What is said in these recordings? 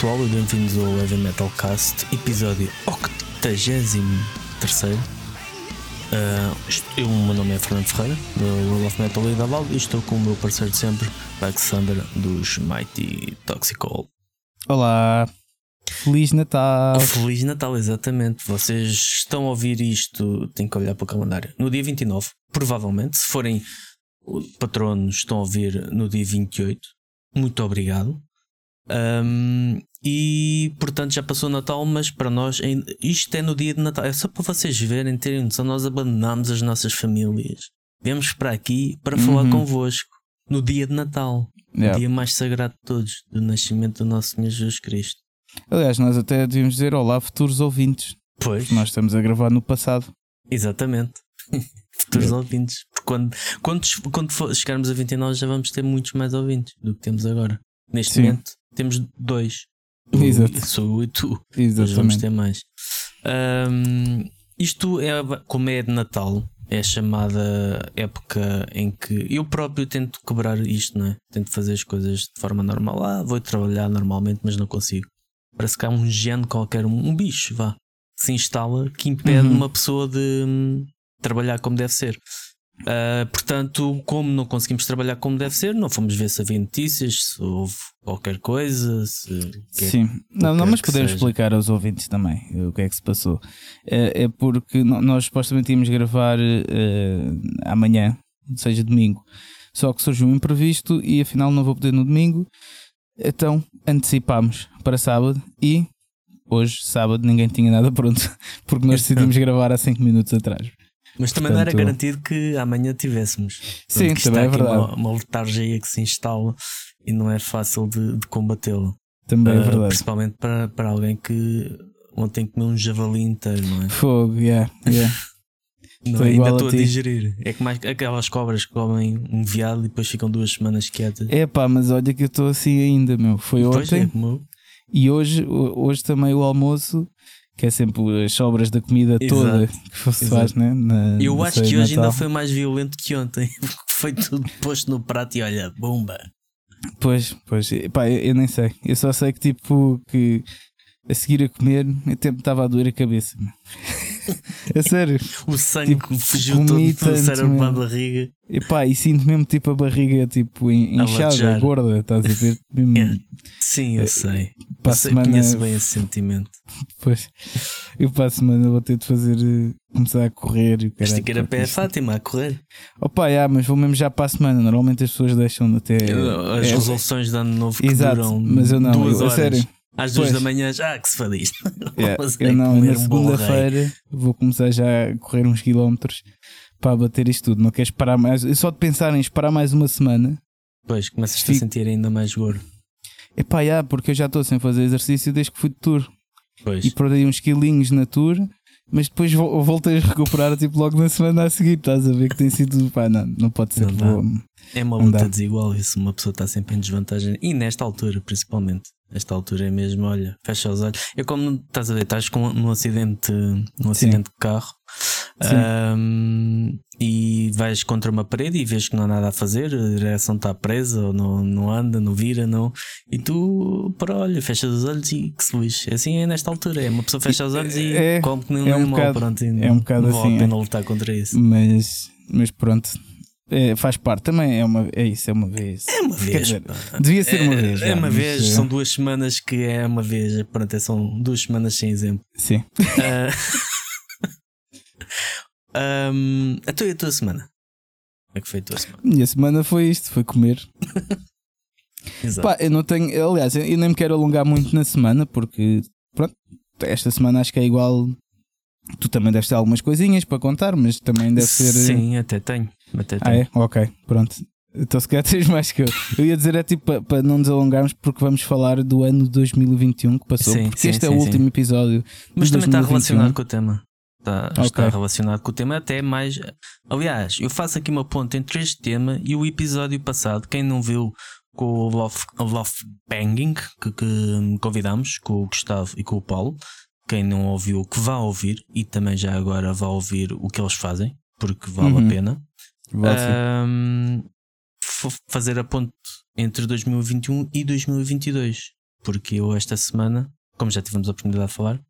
pessoal e bem-vindos ao Heavy Metal Cast, episódio 83. Uh, eu, o meu nome é Fernando Ferreira, do World of Metal e da Val, e estou com o meu parceiro de sempre, Alexander, dos Mighty Toxical. Olá, Feliz Natal! Feliz Natal, exatamente. Vocês estão a ouvir isto, têm que olhar para o calendário. No dia 29, provavelmente, se forem patronos, estão a ouvir no dia 28. Muito obrigado. Um, e portanto já passou o Natal, mas para nós isto é no dia de Natal. É só para vocês verem, terem noção. Nós abandonamos as nossas famílias. Viemos para aqui para uhum. falar convosco no dia de Natal, yeah. o dia mais sagrado de todos, do nascimento do nosso Senhor Jesus Cristo. Aliás, nós até devíamos dizer olá, futuros ouvintes. Pois. Nós estamos a gravar no passado. Exatamente. futuros ouvintes. Porque quando, quando, quando chegarmos a 29 já vamos ter muitos mais ouvintes do que temos agora. Neste Sim. momento temos dois. Exato. Sou eu e tu. Exatamente. vamos ter mais. Um, isto é como é de Natal. É a chamada época em que eu próprio tento quebrar isto, não é? Tento fazer as coisas de forma normal. Ah, vou trabalhar normalmente, mas não consigo. Parece que há um gene qualquer, um, um bicho, vá, se instala que impede uhum. uma pessoa de hum, trabalhar como deve ser. Uh, portanto, como não conseguimos trabalhar como deve ser, não fomos ver se havia notícias, se houve qualquer coisa. Se Sim, não, não, mas podemos seja. explicar aos ouvintes também o que é que se passou. É, é porque nós supostamente íamos gravar uh, amanhã, seja domingo, só que surgiu um imprevisto e afinal não vou poder no domingo. Então antecipámos para sábado e hoje, sábado, ninguém tinha nada pronto porque nós decidimos gravar há 5 minutos atrás. Mas também Portanto, não era garantido que amanhã tivéssemos. Sim, também é verdade. Uma, uma letargia que se instala e não é fácil de, de combatê-la. Também uh, é verdade. Principalmente para, para alguém que ontem comeu um javali inteiro, não é? Fogo, yeah, yeah. Não, ainda estou a, a, digerir. É que mais aquelas cobras que comem um viado e depois ficam duas semanas quietas. É pá, mas olha que eu estou assim ainda, meu. Foi pois ontem. É, e hoje, hoje também o almoço, que é sempre as sobras da comida Exato. toda que se faz, né? Na, eu acho que hoje ainda foi mais violento que ontem. foi tudo posto no prato e olha, bomba. Pois, pois, pá, eu, eu, nem sei. Eu só sei que tipo que a seguir a comer, até me estava a doer a cabeça. é sério. o sangue tipo, fugiu todo do cérebro para a barriga. E pá, e sinto mesmo tipo a barriga tipo inchada, gorda, estás a ver? Mesmo, é. Sim, eu é, sei. Para eu sei, semana, conheço bem esse sentimento. Pois, eu para a semana vou ter de fazer, eh, começar a correr. Mas tem que ir a pé a Fátima a correr. Opa, yeah, mas vou mesmo já para a semana. Normalmente as pessoas deixam até. As é, resoluções de ano novo que exato, duram mas eu não, duas eu, horas. sério. Às duas da manhã, já que se fadiste. Yeah, eu não, na segunda-feira vou começar já a correr uns quilómetros para bater isto tudo. Não queres parar mais. Só de pensar em esperar mais uma semana. Pois, começas fico... a sentir ainda mais gordo. Epá, yeah, porque eu já estou sem fazer exercício desde que fui de tour. Pois. E perdi uns quilinhos na tour, mas depois voltei a recuperar tipo, logo na semana a seguir. Estás a ver que tem sido. Pá, não, não pode ser. Não vou... É uma luta desigual isso. Uma pessoa está sempre em desvantagem. E nesta altura, principalmente. Esta altura é mesmo, olha, fecha os olhos. Eu como estás a ver, estás com num acidente, num acidente de carro um, e vais contra uma parede e vês que não há nada a fazer, a direção está presa, ou não, não anda, não vira, não. E tu, para olha, fechas os olhos e que se lixe. Assim é nesta altura, é uma pessoa fecha os olhos e é, come que nem é um animal, bocado, pronto, é um bocado não assim, vale a pena é. lutar contra isso. Mas, mas pronto, é, faz parte também, é, uma, é isso, é uma vez. É uma vez. Dizer, devia ser uma é, vez. É uma vez, são duas semanas que é uma vez. Pronto, é, são duas semanas sem exemplo. Sim. Uh, um, a tua, a tua semana? Como é que foi a tua semana? Minha semana foi isto, foi comer. Exato. Pá, eu não tenho, aliás, eu nem me quero alongar muito na semana porque, pronto, esta semana acho que é igual Tu também deves ter algumas coisinhas para contar, mas também deve ser. Sim, até tenho. Até tenho. Ah, é? Ok, pronto. Então se calhar tens mais que eu. Eu ia dizer é tipo para, para não nos alongarmos porque vamos falar do ano 2021 que passou, sim, porque sim, este sim, é o último episódio. Mas também 2021. está relacionado com o tema. Está, okay. está relacionado com o tema até mais. Aliás, eu faço aqui uma ponta entre este tema e o episódio passado. Quem não viu com o Love, Love Banging que, que convidamos com o Gustavo e com o Paulo quem não ouviu, que vá ouvir e também já agora vá ouvir o que eles fazem, porque vale uhum. a pena. Um, fazer a ponte entre 2021 e 2022, porque eu esta semana, como já tivemos a oportunidade de falar,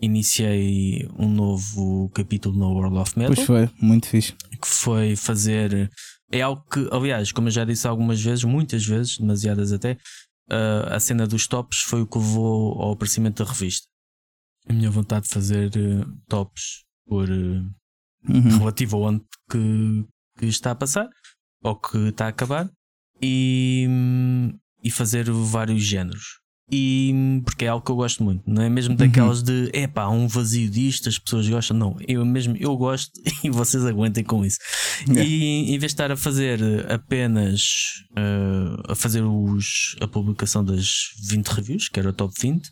iniciei um novo capítulo no World of Metal. Pois foi, muito fixe. Que foi fazer. É algo que, aliás, como eu já disse algumas vezes, muitas vezes, demasiadas até, uh, a cena dos tops foi o que levou ao aparecimento da revista. A minha vontade de fazer uh, tops por uh, uhum. relativo ao ano que, que está a passar ou que está a acabar e, hum, e fazer vários géneros e porque é algo que eu gosto muito, não é mesmo daquelas uhum. de epá, um vazio disto, as pessoas gostam, não, eu mesmo eu gosto e vocês aguentem com isso. Yeah. E em vez de estar a fazer apenas uh, a fazer os, a publicação das 20 reviews, que era o top 20,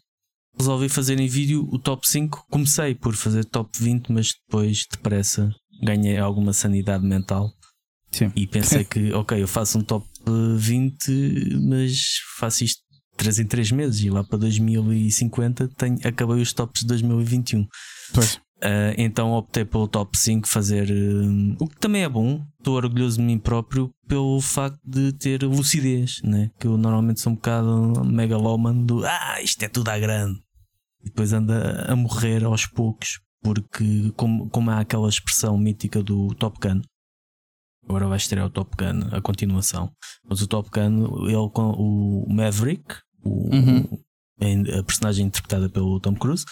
resolvi fazer em vídeo o top 5. Comecei por fazer top 20, mas depois depressa ganhei alguma sanidade mental. Sim. E pensei que, ok, eu faço um top 20, mas faço isto 3 em 3 meses e lá para 2050 tenho, acabei os tops de 2021. Pois. Uh, então optei pelo top 5 fazer uh, o que também é bom. Estou orgulhoso de mim próprio pelo facto de ter lucidez, né? que eu normalmente sou um bocado megaloman do ah, isto é tudo à grande. E depois anda a morrer aos poucos, porque como, como há aquela expressão mítica do Top Gun, agora vai estrear o Top Gun, a continuação. Mas o Top Gun, ele, o Maverick, o, uhum. a personagem interpretada pelo Tom Cruise,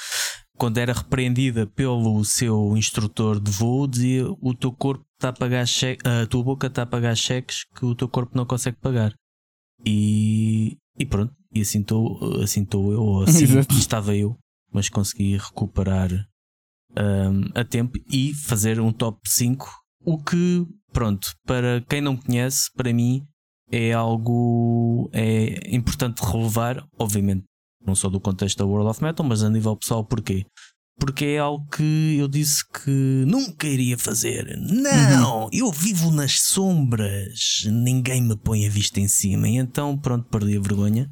quando era repreendida pelo seu instrutor de voo, dizia o teu corpo está a pagar cheques, a tua boca está a pagar cheques que o teu corpo não consegue pagar. E, e pronto, e assim estou assim eu, ou assim estava eu, mas consegui recuperar um, a tempo e fazer um top 5. O que, pronto, para quem não conhece, para mim é algo é importante relevar, obviamente, não só do contexto da World of Metal, mas a nível pessoal, porquê? Porque é algo que eu disse que nunca iria fazer. Não, uhum. eu vivo nas sombras, ninguém me põe a vista em cima. E então, pronto, perdi a vergonha.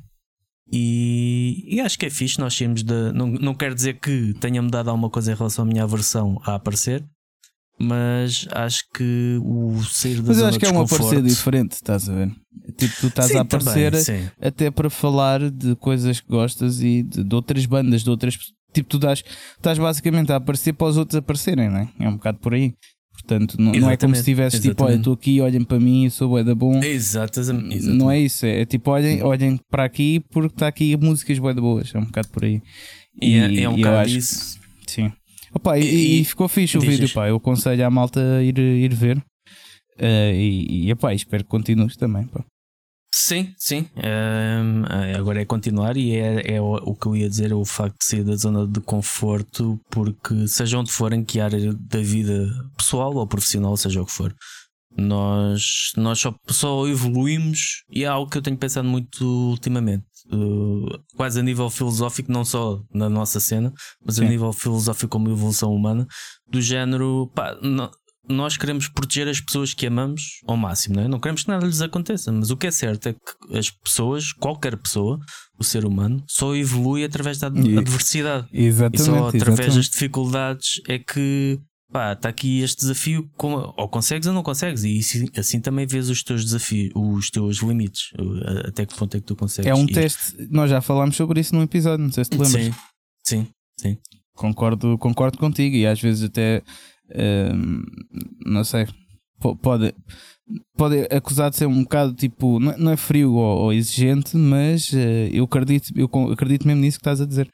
E, e acho que é fixe nós sairmos de. Não, não quer dizer que tenha mudado alguma coisa em relação à minha aversão a aparecer, mas acho que o sair da Mas eu acho que é um aparecer diferente, estás a ver? Tipo, tu estás sim, a aparecer também, até para falar de coisas que gostas e de, de outras bandas, de outras. Tipo, tu estás, estás basicamente a aparecer para os outros aparecerem, não é? É um bocado por aí. Portanto, não, não é como se estivesse tipo, olha, estou aqui, olhem para mim, eu sou bué da bom. Exatamente. Exatamente. Não é isso, é, é tipo, olhem, olhem para aqui porque está aqui músicas bué da boas, é um bocado por aí. E, é, e é, é um bocado isso. Sim. Opa, e, e, ficou fixe o vídeo, pá. Eu aconselho à malta a ir, ir ver. Uh, e, e epá, espero que continues também, pá. Sim, sim. Um, agora é continuar e é, é o, o, que eu ia dizer, é o facto de sair da zona de conforto, porque seja onde for, em que área da vida pessoal ou profissional, seja o que for, nós, nós só, só evoluímos e é algo que eu tenho pensado muito ultimamente. Uh, quase a nível filosófico, não só na nossa cena, mas Sim. a nível filosófico como evolução humana, do género, pá, não, nós queremos proteger as pessoas que amamos ao máximo, não é? Não queremos que nada lhes aconteça, mas o que é certo é que as pessoas, qualquer pessoa, o ser humano, só evolui através da adversidade. Exatamente. E só através exatamente. das dificuldades é que pá, está aqui este desafio, ou consegues ou não consegues, e assim também vês os teus desafios, os teus limites, até que ponto é que tu consegues. É um ir. teste, nós já falámos sobre isso num episódio, não sei se te lembras. Sim, sim, sim. Concordo, concordo contigo, e às vezes até hum, não sei, pode, pode acusar de ser um bocado tipo, não é frio ou, ou exigente, mas uh, eu acredito, eu acredito mesmo nisso que estás a dizer.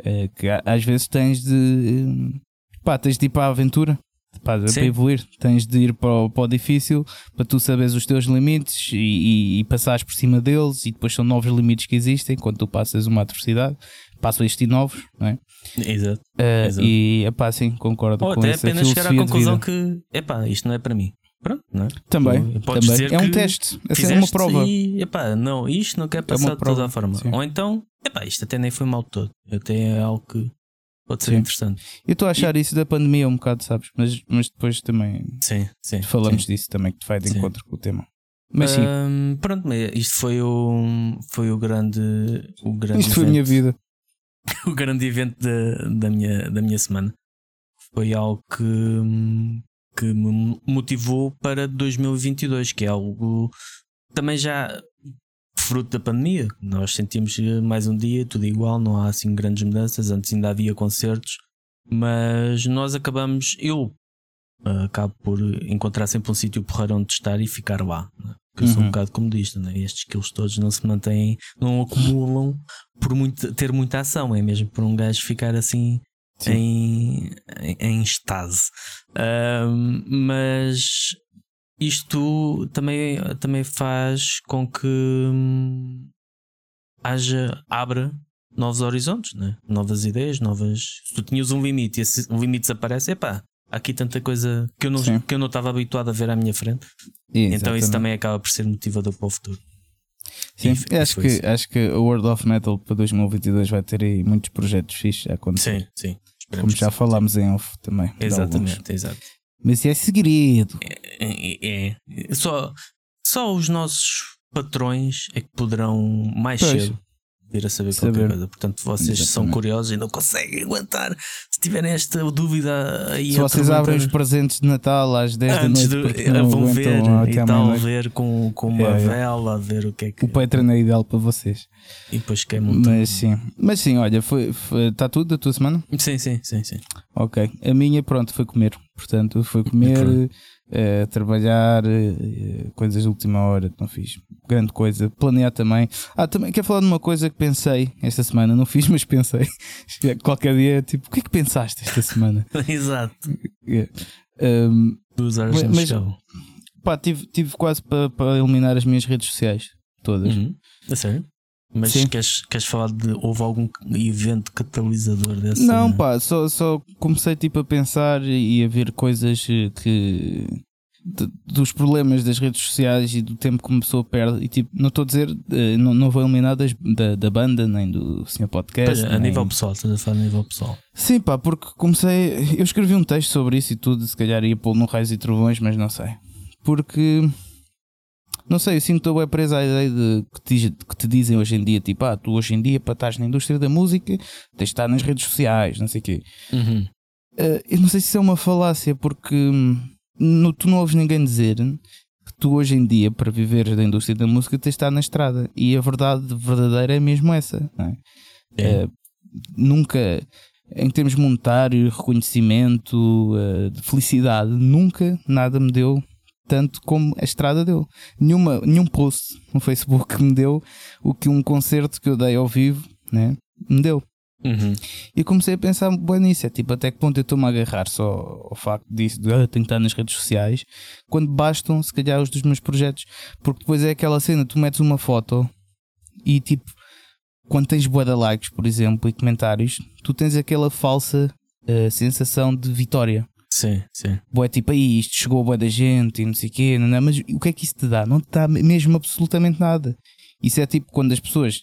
Uh, que às vezes tens de hum, pá, tens de ir para a aventura. Pá, para evoluir, tens de ir para o, para o difícil para tu saberes os teus limites e, e, e passares por cima deles, e depois são novos limites que existem quando tu passas uma adversidade, passam estes novos, não é? Exato. Uh, Exato. E epá, sim, concordo Ou com até essa apenas chegar à conclusão que epá, isto não é para mim. Pronto, não é? Também, Podes também. é um teste, é uma prova. E, epá, não, isto não quer passar é de toda a forma. Sim. Ou então, epá, isto até nem foi mal todo. Até é algo que Pode ser sim. interessante. Eu estou a achar e... isso da pandemia um bocado, sabes? Mas, mas depois também sim, sim, falamos sim. disso também, que te vai de encontro com o tema. Mas sim. Um, pronto, isto foi o, foi o grande. O grande isto evento, foi a minha vida. o grande evento da, da, minha, da minha semana. Foi algo que, que me motivou para 2022, que é algo também já fruto da pandemia. Nós sentimos mais um dia, tudo igual, não há assim grandes mudanças. Antes ainda havia concertos, mas nós acabamos, eu uh, acabo por encontrar sempre um sítio porreiro onde estar e ficar lá. Né? Porque eu sou um uhum. bocado comodista, né? estes skills todos não se mantêm, não acumulam por muito, ter muita ação, é mesmo por um gajo ficar assim em, em, em estase. Uh, mas isto também, também faz com que hum, haja, abra novos horizontes, né? novas ideias, novas. Se tu tinhas um limite e esse limite desaparece, epá, há aqui tanta coisa que eu não, que eu não estava habituado a ver à minha frente. Exatamente. Então isso também acaba por ser motivador para o futuro. Sim, e, acho, que, acho que o World of Metal para 2022 vai ter aí muitos projetos fixos a acontecer. Sim, sim. Como já falámos em off também. Exatamente, exato. Mas é segredo. É, é, é, Só, só os nossos patrões é que poderão mais pois. cedo vir a saber, saber. qualquer coisa. Portanto, vocês Exatamente. são curiosos e não conseguem aguentar. Se tiverem esta dúvida aí, se vocês abrem os presentes de Natal às 10 Antes da noite, de, vão ver e tal, ver com, com uma é, vela, ver o que é que. O Patreon é ideal para vocês. E depois queimam Mas sim, mas sim, olha, foi, está tudo da tua semana? Sim, sim, sim, sim. Ok, a minha, pronto, foi comer. Portanto, foi comer uh, trabalhar, uh, coisas de última hora, não fiz grande coisa. Planear também. Ah, também quero falar de uma coisa que pensei esta semana, não fiz, mas pensei. Qualquer dia, tipo, o que é que pensaste esta semana? Exato. Yeah. Um, Duas horas mas, mas pá, tive, tive quase para pa eliminar as minhas redes sociais todas. Uhum. A sério? Mas queres, queres falar de houve algum evento catalisador dessa? Não, pá, só, só comecei tipo a pensar e a ver coisas que de, dos problemas das redes sociais e do tempo que uma pessoa perde. E tipo, não estou a dizer, eh, não, não vou eliminar das, da, da banda nem do senhor podcast. a nível pessoal, estás a falar a nível pessoal. Sim, pá, porque comecei. Eu escrevi um texto sobre isso e tudo, se calhar ia pô-lo no Raios e Trovões, mas não sei. Porque não sei, eu sinto bem preso à ideia de que te, que te, dizem hoje em dia, tipo, ah, tu hoje em dia para estar na indústria da música tens de estar nas redes sociais, não sei o quê. Uhum. Uh, eu não sei se isso é uma falácia, porque hum, no, tu não ouves ninguém dizer que tu hoje em dia, para viveres da indústria da música, tens de estar na estrada. E a verdade verdadeira é mesmo essa. É? É. Uh, nunca, em termos monetários, reconhecimento, uh, de felicidade, nunca nada me deu tanto como a estrada deu. Nenhuma, nenhum post no Facebook me deu o que um concerto que eu dei ao vivo né, me deu. Uhum. E comecei a pensar bem nisso, é tipo, até que ponto eu estou-me a agarrar só ao facto disso, de ah, tenho que estar nas redes sociais, quando bastam, se calhar, os dos meus projetos. Porque depois é aquela cena, tu metes uma foto e tipo, quando tens boa de likes, por exemplo, e comentários, tu tens aquela falsa uh, sensação de vitória. Sim, sim. Boé, tipo, aí isto chegou a boa da gente e não sei o quê, não, não, mas o que é que isso te dá? Não te dá mesmo absolutamente nada. Isso é tipo quando as pessoas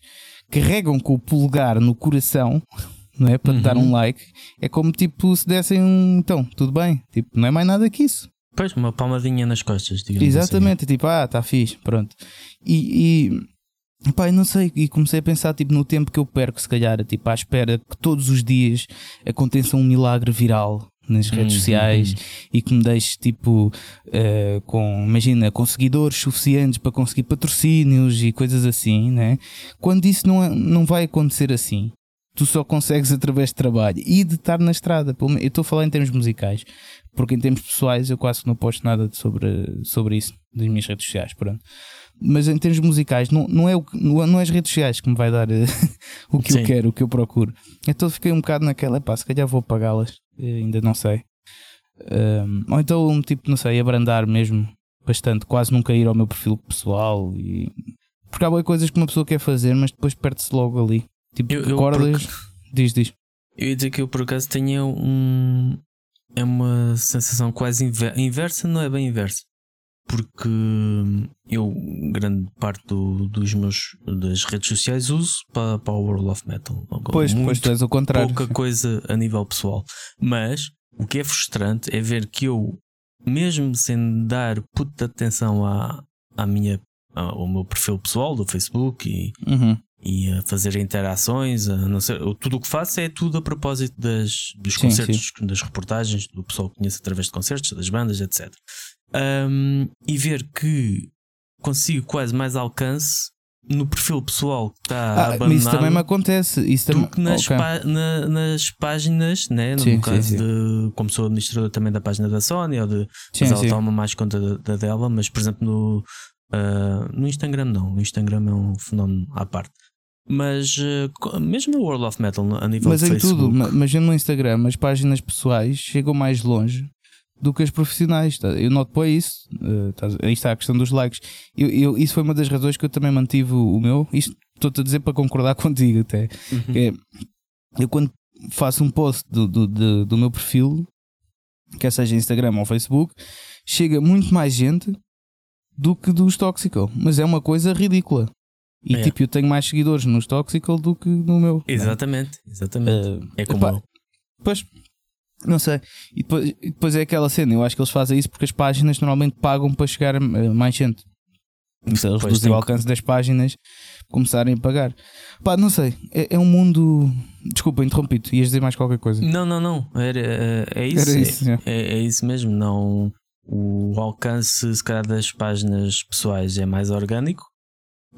carregam com o polegar no coração, não é? Para uhum. te dar um uhum. like, é como tipo se dessem um. Então, tudo bem, tipo, não é mais nada que isso. Pois, uma palmadinha nas costas, digamos assim. Exatamente, assim. tipo, ah, está fixe, pronto. E, e pá, não sei, e comecei a pensar tipo, no tempo que eu perco, se calhar, tipo, à espera que todos os dias aconteça um milagre viral nas redes uhum. sociais uhum. e que me deixe tipo uh, com, imagina, com seguidores suficientes para conseguir patrocínios e coisas assim, né? Quando isso não, é, não vai acontecer assim, tu só consegues através de trabalho e de estar na estrada. Eu estou a falar em termos musicais, porque em termos pessoais eu quase que não posto nada sobre, sobre isso nas minhas redes sociais, pronto. Mas em termos musicais, não, não, é, o, não é as redes sociais que me vai dar uh, o que Sim. eu quero, o que eu procuro. Então fiquei um bocado naquela, pá, se calhar vou pagá-las eh, ainda não sei. Um, ou então, um tipo, não sei, abrandar mesmo bastante, quase nunca ir ao meu perfil pessoal. E... Porque há coisas que uma pessoa quer fazer, mas depois perde-se logo ali. Tipo, eu, recordas. Diz, diz. Eu ia dizer que eu por acaso tenho um. É uma sensação quase inversa, não é bem inversa. Porque eu, grande parte do, dos meus das redes sociais, uso para, para o World of Metal. Pois, Muito pois tu és o contrário. Pouca coisa a nível pessoal. Mas o que é frustrante é ver que eu, mesmo sem dar puta atenção à, à minha, ao meu perfil pessoal do Facebook e, uhum. e a fazer interações, a não ser, tudo o que faço é tudo a propósito das, dos sim, concertos, sim. das reportagens, do pessoal que conhece através de concertos, das bandas, etc. Um, e ver que consigo quase mais alcance no perfil pessoal que está ah, abandonado. Isso também me acontece. Isso do que nas, okay. na, nas páginas, né? no sim, caso sim, sim. de como sou administrador também da página da Sony, ou de mas ela toma mais conta da, da, dela, mas por exemplo no, uh, no Instagram não. No Instagram é um fenómeno à parte. Mas uh, mesmo no World of Metal a nível mas de em Facebook, tudo, mas no Instagram as páginas pessoais chegam mais longe do que as profissionais. Tá? Eu noto para isso. Uh, tá, aí está a questão dos likes. Eu, eu, isso foi uma das razões que eu também mantive o, meu. Isto estou-te a dizer para concordar contigo até. Uhum. É, eu quando faço um post do, do, do, do meu perfil, quer seja Instagram ou Facebook, chega muito mais gente do que dos Toxical. Mas é uma coisa ridícula. E é. tipo, eu tenho mais seguidores nos Toxical do que no meu. Exatamente, exatamente. Uh, é como epá, eu. Pois, não sei. E depois, e depois é aquela cena. Eu acho que eles fazem isso porque as páginas normalmente pagam para chegar a mais gente. Se eles reduzem o alcance das páginas, começarem a pagar. Pá, não sei. É, é um mundo. Desculpa, interrompi-te. Ias dizer mais qualquer coisa. Não, não, não. Era, é, é isso. Era isso é, é, é, isso mesmo. Não. O alcance, se calhar, das páginas pessoais é mais orgânico.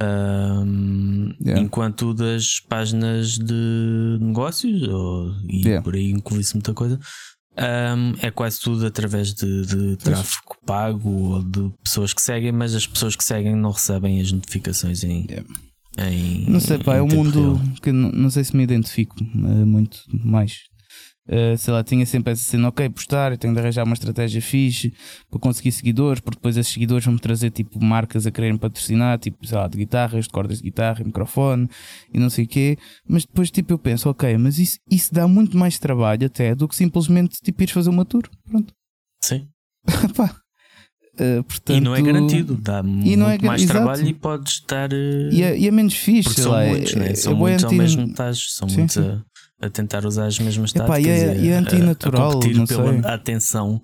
Um, yeah. Enquanto das páginas de negócios, ou, e yeah. por aí inclui-se muita coisa, um, é quase tudo através de, de tráfego pago ou de pessoas que seguem, mas as pessoas que seguem não recebem as notificações em. Yeah. Em, não sei, pá, é um mundo real. que não, não sei se me identifico uh, muito mais. Uh, sei lá, tinha sempre essa cena, ok, postar, eu tenho de arranjar uma estratégia fixe para conseguir seguidores, porque depois esses seguidores vão-me trazer tipo marcas a quererem patrocinar, tipo, sei lá, de guitarras, de cordas de guitarra, microfone e não sei o quê. Mas depois tipo eu penso, ok, mas isso, isso dá muito mais trabalho até do que simplesmente tipo ires fazer uma tour. Pronto. Sim. Pá. Uh, portanto, e não é garantido, dá muito é, mais exato. trabalho e podes estar. Uh, e, é, e é menos fixe, sei são lá. Muitos, né? São muitos ao mesmo estás, são sim, muitos sim. A, tentar usar as mesmas táticas. e, é, e é antinatural, a, a competir pela atenção.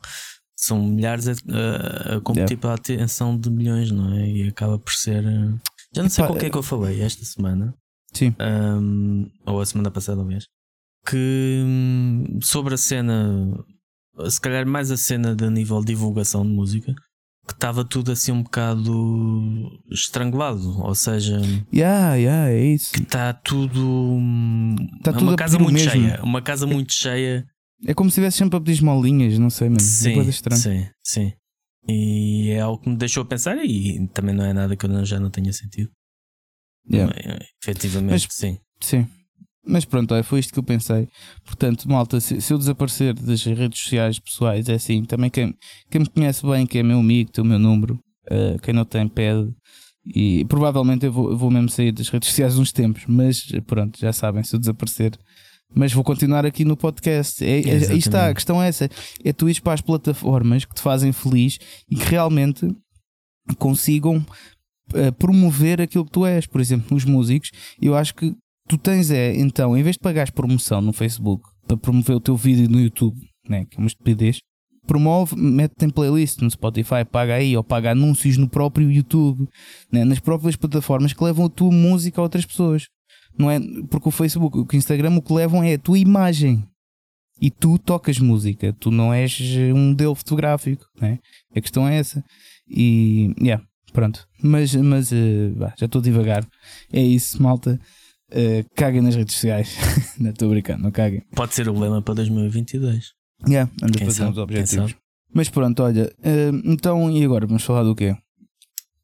São milhares a, a, competir yeah. pela atenção de milhões, não é? E acaba por ser. Eh, já não sei qual que é que eu falei esta semana. Sim. Um, ou a semana passada, aliás. Que hum, sobre a cena, se calhar mais a cena de nível de divulgação de música, que estava tudo assim um bocado estrangulado, ou seja, yeah, yeah, é isso. que está tudo, tá é tudo uma casa muito mesmo. cheia, uma casa muito cheia. É como se estivesse sempre a pedir esmolinhas, não sei, mesmo. Sim, coisa estranha. sim, sim. E é algo que me deixou pensar e também não é nada que eu já não tenha sentido. Yeah. É, efetivamente, Mas, sim. Sim. Mas pronto, foi isto que eu pensei. Portanto, malta, se, se, eu desaparecer das redes sociais pessoais, é assim. Também quem, quem me conhece bem, que é meu amigo, tem o meu número. Uh, quem não tem, pede. E provavelmente eu vou, eu vou mesmo sair das redes sociais uns tempos. Mas pronto, já sabem, se eu desaparecer. Mas vou continuar aqui no podcast. É, é, aí está, a questão é essa. É tu ir para as plataformas que te fazem feliz e que realmente consigam uh, promover aquilo que tu és. Por exemplo, os músicos, eu acho que tu tens é, então, em vez de pagares promoção no Facebook para promover o teu vídeo no YouTube, né, que é uma estupidez, promove, mete em playlist no Spotify, paga aí, ou paga anúncios no próprio YouTube, né, nas próprias plataformas que levam a tua música a outras pessoas. Não é porque o Facebook, o Instagram, o que levam é a tua imagem. E tu tocas música, tu não és um modelo fotográfico, né? A questão é essa. E, yeah, pronto. Mas, mas uh, já estou devagar. É isso, malta. Uh, caguem nas redes sociais. não estou brincando, não caguem. Pode ser o lema para 2022. Yeah, anda a fazer uns objetivos. Mas pronto, olha, uh, então e agora? Vamos falar do quê?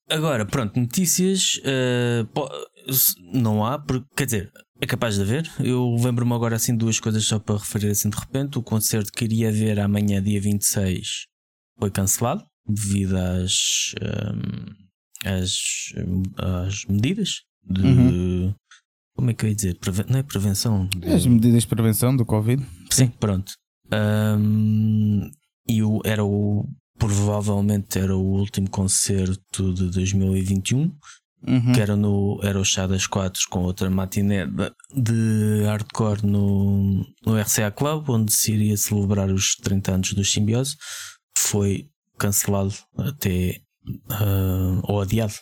Agora, pronto, notícias uh, não há, porque, quer dizer, é capaz de haver. Eu lembro-me agora assim duas coisas só para referir assim de repente. O concerto que iria haver amanhã, dia 26, foi cancelado devido às, um, às, às medidas de, uhum. Como é que eu ia dizer? Preve... Não é prevenção? De... As medidas de prevenção do Covid. Sim, pronto. Um, e o, era o. Provavelmente era o último concerto de 2021. Uhum. Que era, no, era o Chá das Quatro com outra matiné de, de hardcore no, no RCA Club, onde se iria celebrar os 30 anos do Simbiose. Foi cancelado até. Uh, ou adiado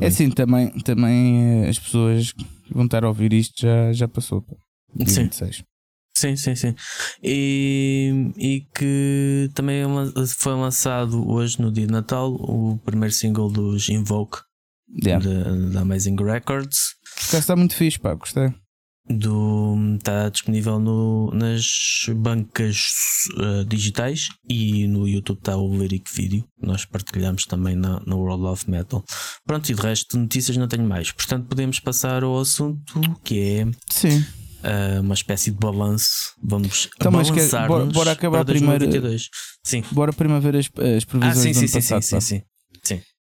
é assim, também, também eh, as pessoas que vão estar a ouvir isto já, já passou. Sim. 26. Sim, sim, sim. E, e que também é foi lançado hoje, no dia de Natal, o primeiro single dos Invoke yeah. da Amazing Records. O está muito fixe, pá, gostei do está disponível no, nas bancas uh, digitais e no YouTube está o Lyric Video. Nós partilhamos também na, no World of Metal. Pronto e de resto de notícias não tenho mais. Portanto podemos passar ao assunto que é sim. uh, uma espécie de balanço. Vamos então, balançar bora, bora acabar primeiro sim. Bora primeiro ver as, as previsões ah, sim, sim, do sim, passado, sim, sim, sim, sim.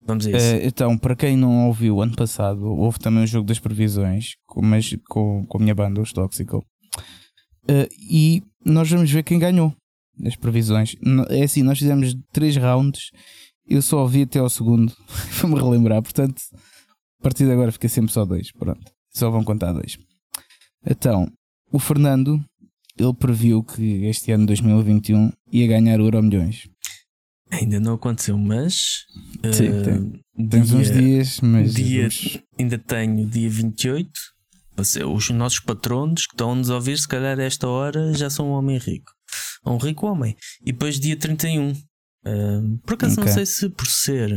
Vamos a isso. Uh, então, para quem não ouviu, ano passado houve também o jogo das previsões com, mas, com, com a minha banda, os Toxical. Uh, e nós vamos ver quem ganhou as previsões. É assim, nós fizemos três rounds, eu só ouvi até ao segundo, para me relembrar. Portanto, a partir de agora fica sempre só dois. Pronto, só vão contar dois. Então, o Fernando, ele previu que este ano 2021 ia ganhar o Euro Milhões. Ainda não aconteceu, mas. Sim, uh, tem, tens dia, uns dias, mas. Dia, ainda tenho dia 28. Os nossos patronos que estão-nos a ouvir, se calhar, a esta hora, já são um homem rico. Um rico homem. E depois dia 31. Uh, por acaso okay. não sei se por ser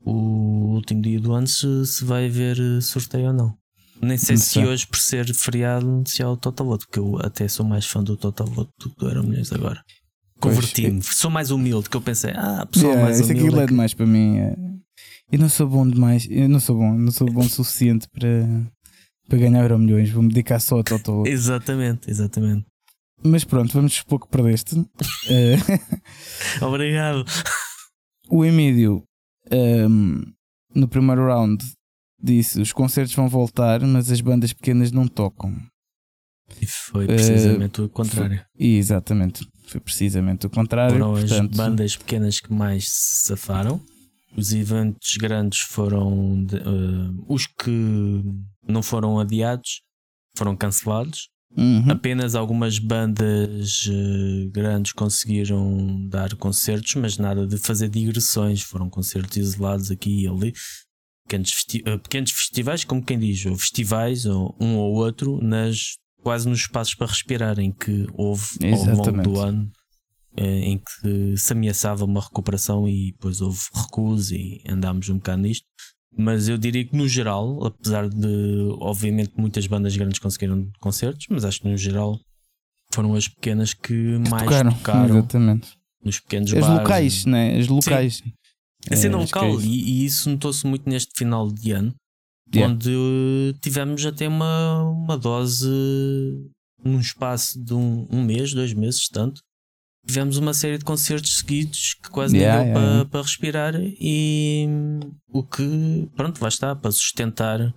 o último dia do ano se, se vai haver sorteio ou não. Nem sei não se sei. hoje, por ser feriado, se há o Total Voto, porque eu até sou mais fã do Total Voto do que do Euro Milhões agora. Converti-me, sou mais humilde, que eu pensei, ah, a pessoa yeah, mais humilde. Isso aqui é demais para mim. É... Eu não sou bom demais, eu não sou bom, não sou bom o suficiente para, para ganhar Euro milhões, vou-me dedicar só a Toto. exatamente, exatamente. Mas pronto, vamos supor que perdeste. Eh, Obrigado. O Emílio, um, ehm, no primeiro round, disse: os concertos vão voltar, mas as bandas pequenas não tocam. E foi precisamente uh, o contrário. Foi, exatamente. Foi precisamente o contrário. Foram portanto... as bandas pequenas que mais se safaram. Os eventos grandes foram de, uh, os que não foram adiados, foram cancelados. Uhum. Apenas algumas bandas uh, grandes conseguiram dar concertos, mas nada de fazer digressões. Foram concertos isolados aqui e ali. Pequenos, festi uh, pequenos festivais, como quem diz, ou festivais, ou um ou outro, nas quase nos espaços para respirar, em que houve Exatamente. ao longo do ano eh, em que se ameaçava uma recuperação e depois houve recuso e andámos um bocado nisto. Mas eu diria que no geral, apesar de obviamente muitas bandas grandes conseguiram concertos, mas acho que no geral foram as pequenas que, que mais tocaram, tocaram exatamente. nos pequenos as bares. locais, né? As locais. Sim. A cena é, local, e, e, isso notou-se muito neste final de ano, yeah. onde tivemos até uma, uma dose num espaço de um, um mês, dois meses, tanto. Tivemos uma série de concertos seguidos que quase yeah, deu yeah, para, para respirar e o que, pronto, lá está, para sustentar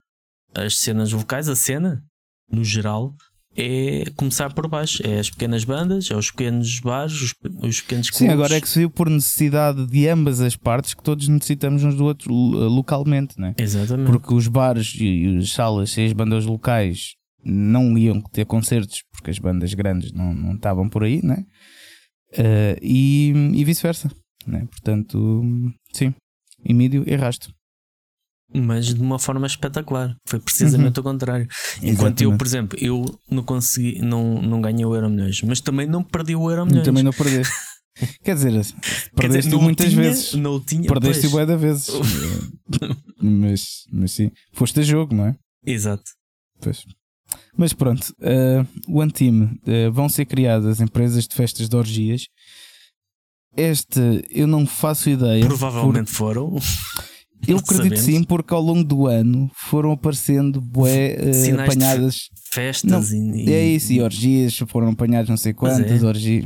as cenas vocais, a cena, no geral, é começar por baixo. É as pequenas bandas, é os pequenos bares, os, os pequenos clubes. Sim, agora é que se viu por necessidade de ambas as partes que todos necessitamos uns do outro localmente, né? Exatamente. Porque os bares e as salas e as bandas locais não iam ter concertos porque as bandas grandes não, não estavam por aí, né? Uh, e, e vice-versa, né? Portanto, sim, Emílio erraste mas de uma forma espetacular. Foi precisamente uhum. o contrário. Enquanto Exatamente. eu, por exemplo, eu não consegui, não, não ganhei o Euro Milhões, mas também não perdi o Euro Milhões. Também não perdi. Quer dizer, perdeste muitas tinha, vezes. Não tinha, perdeste bué de vezes. mas, mas sim, foste a jogo, não é? Exato. Pois. Mas pronto, uh, One Team uh, vão ser criadas empresas de festas de orgias. Este eu não faço ideia. Provavelmente por... foram. Eu acredito Sabemos. sim, porque ao longo do ano foram aparecendo bué, uh, apanhadas. festas não, e, É isso, e orgias, foram apanhadas não sei quantas é. orgias.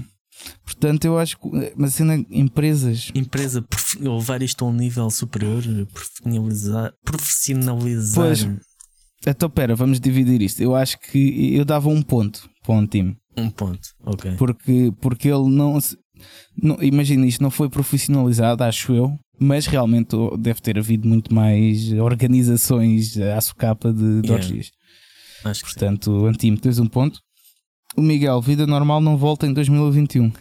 Portanto, eu acho que. Mas sendo empresas. Empresa levar isto a um nível superior, profissionalizar. profissionalizar. Pois. Então, pera, vamos dividir isto. Eu acho que eu dava um ponto para um time. Um ponto, ok. Porque, porque ele não. não imagina, isto não foi profissionalizado, acho eu mas realmente deve ter havido muito mais organizações à socapa de, de yeah. orgias. Acho Portanto, Antime, tens um ponto. O Miguel, vida normal não volta em 2021.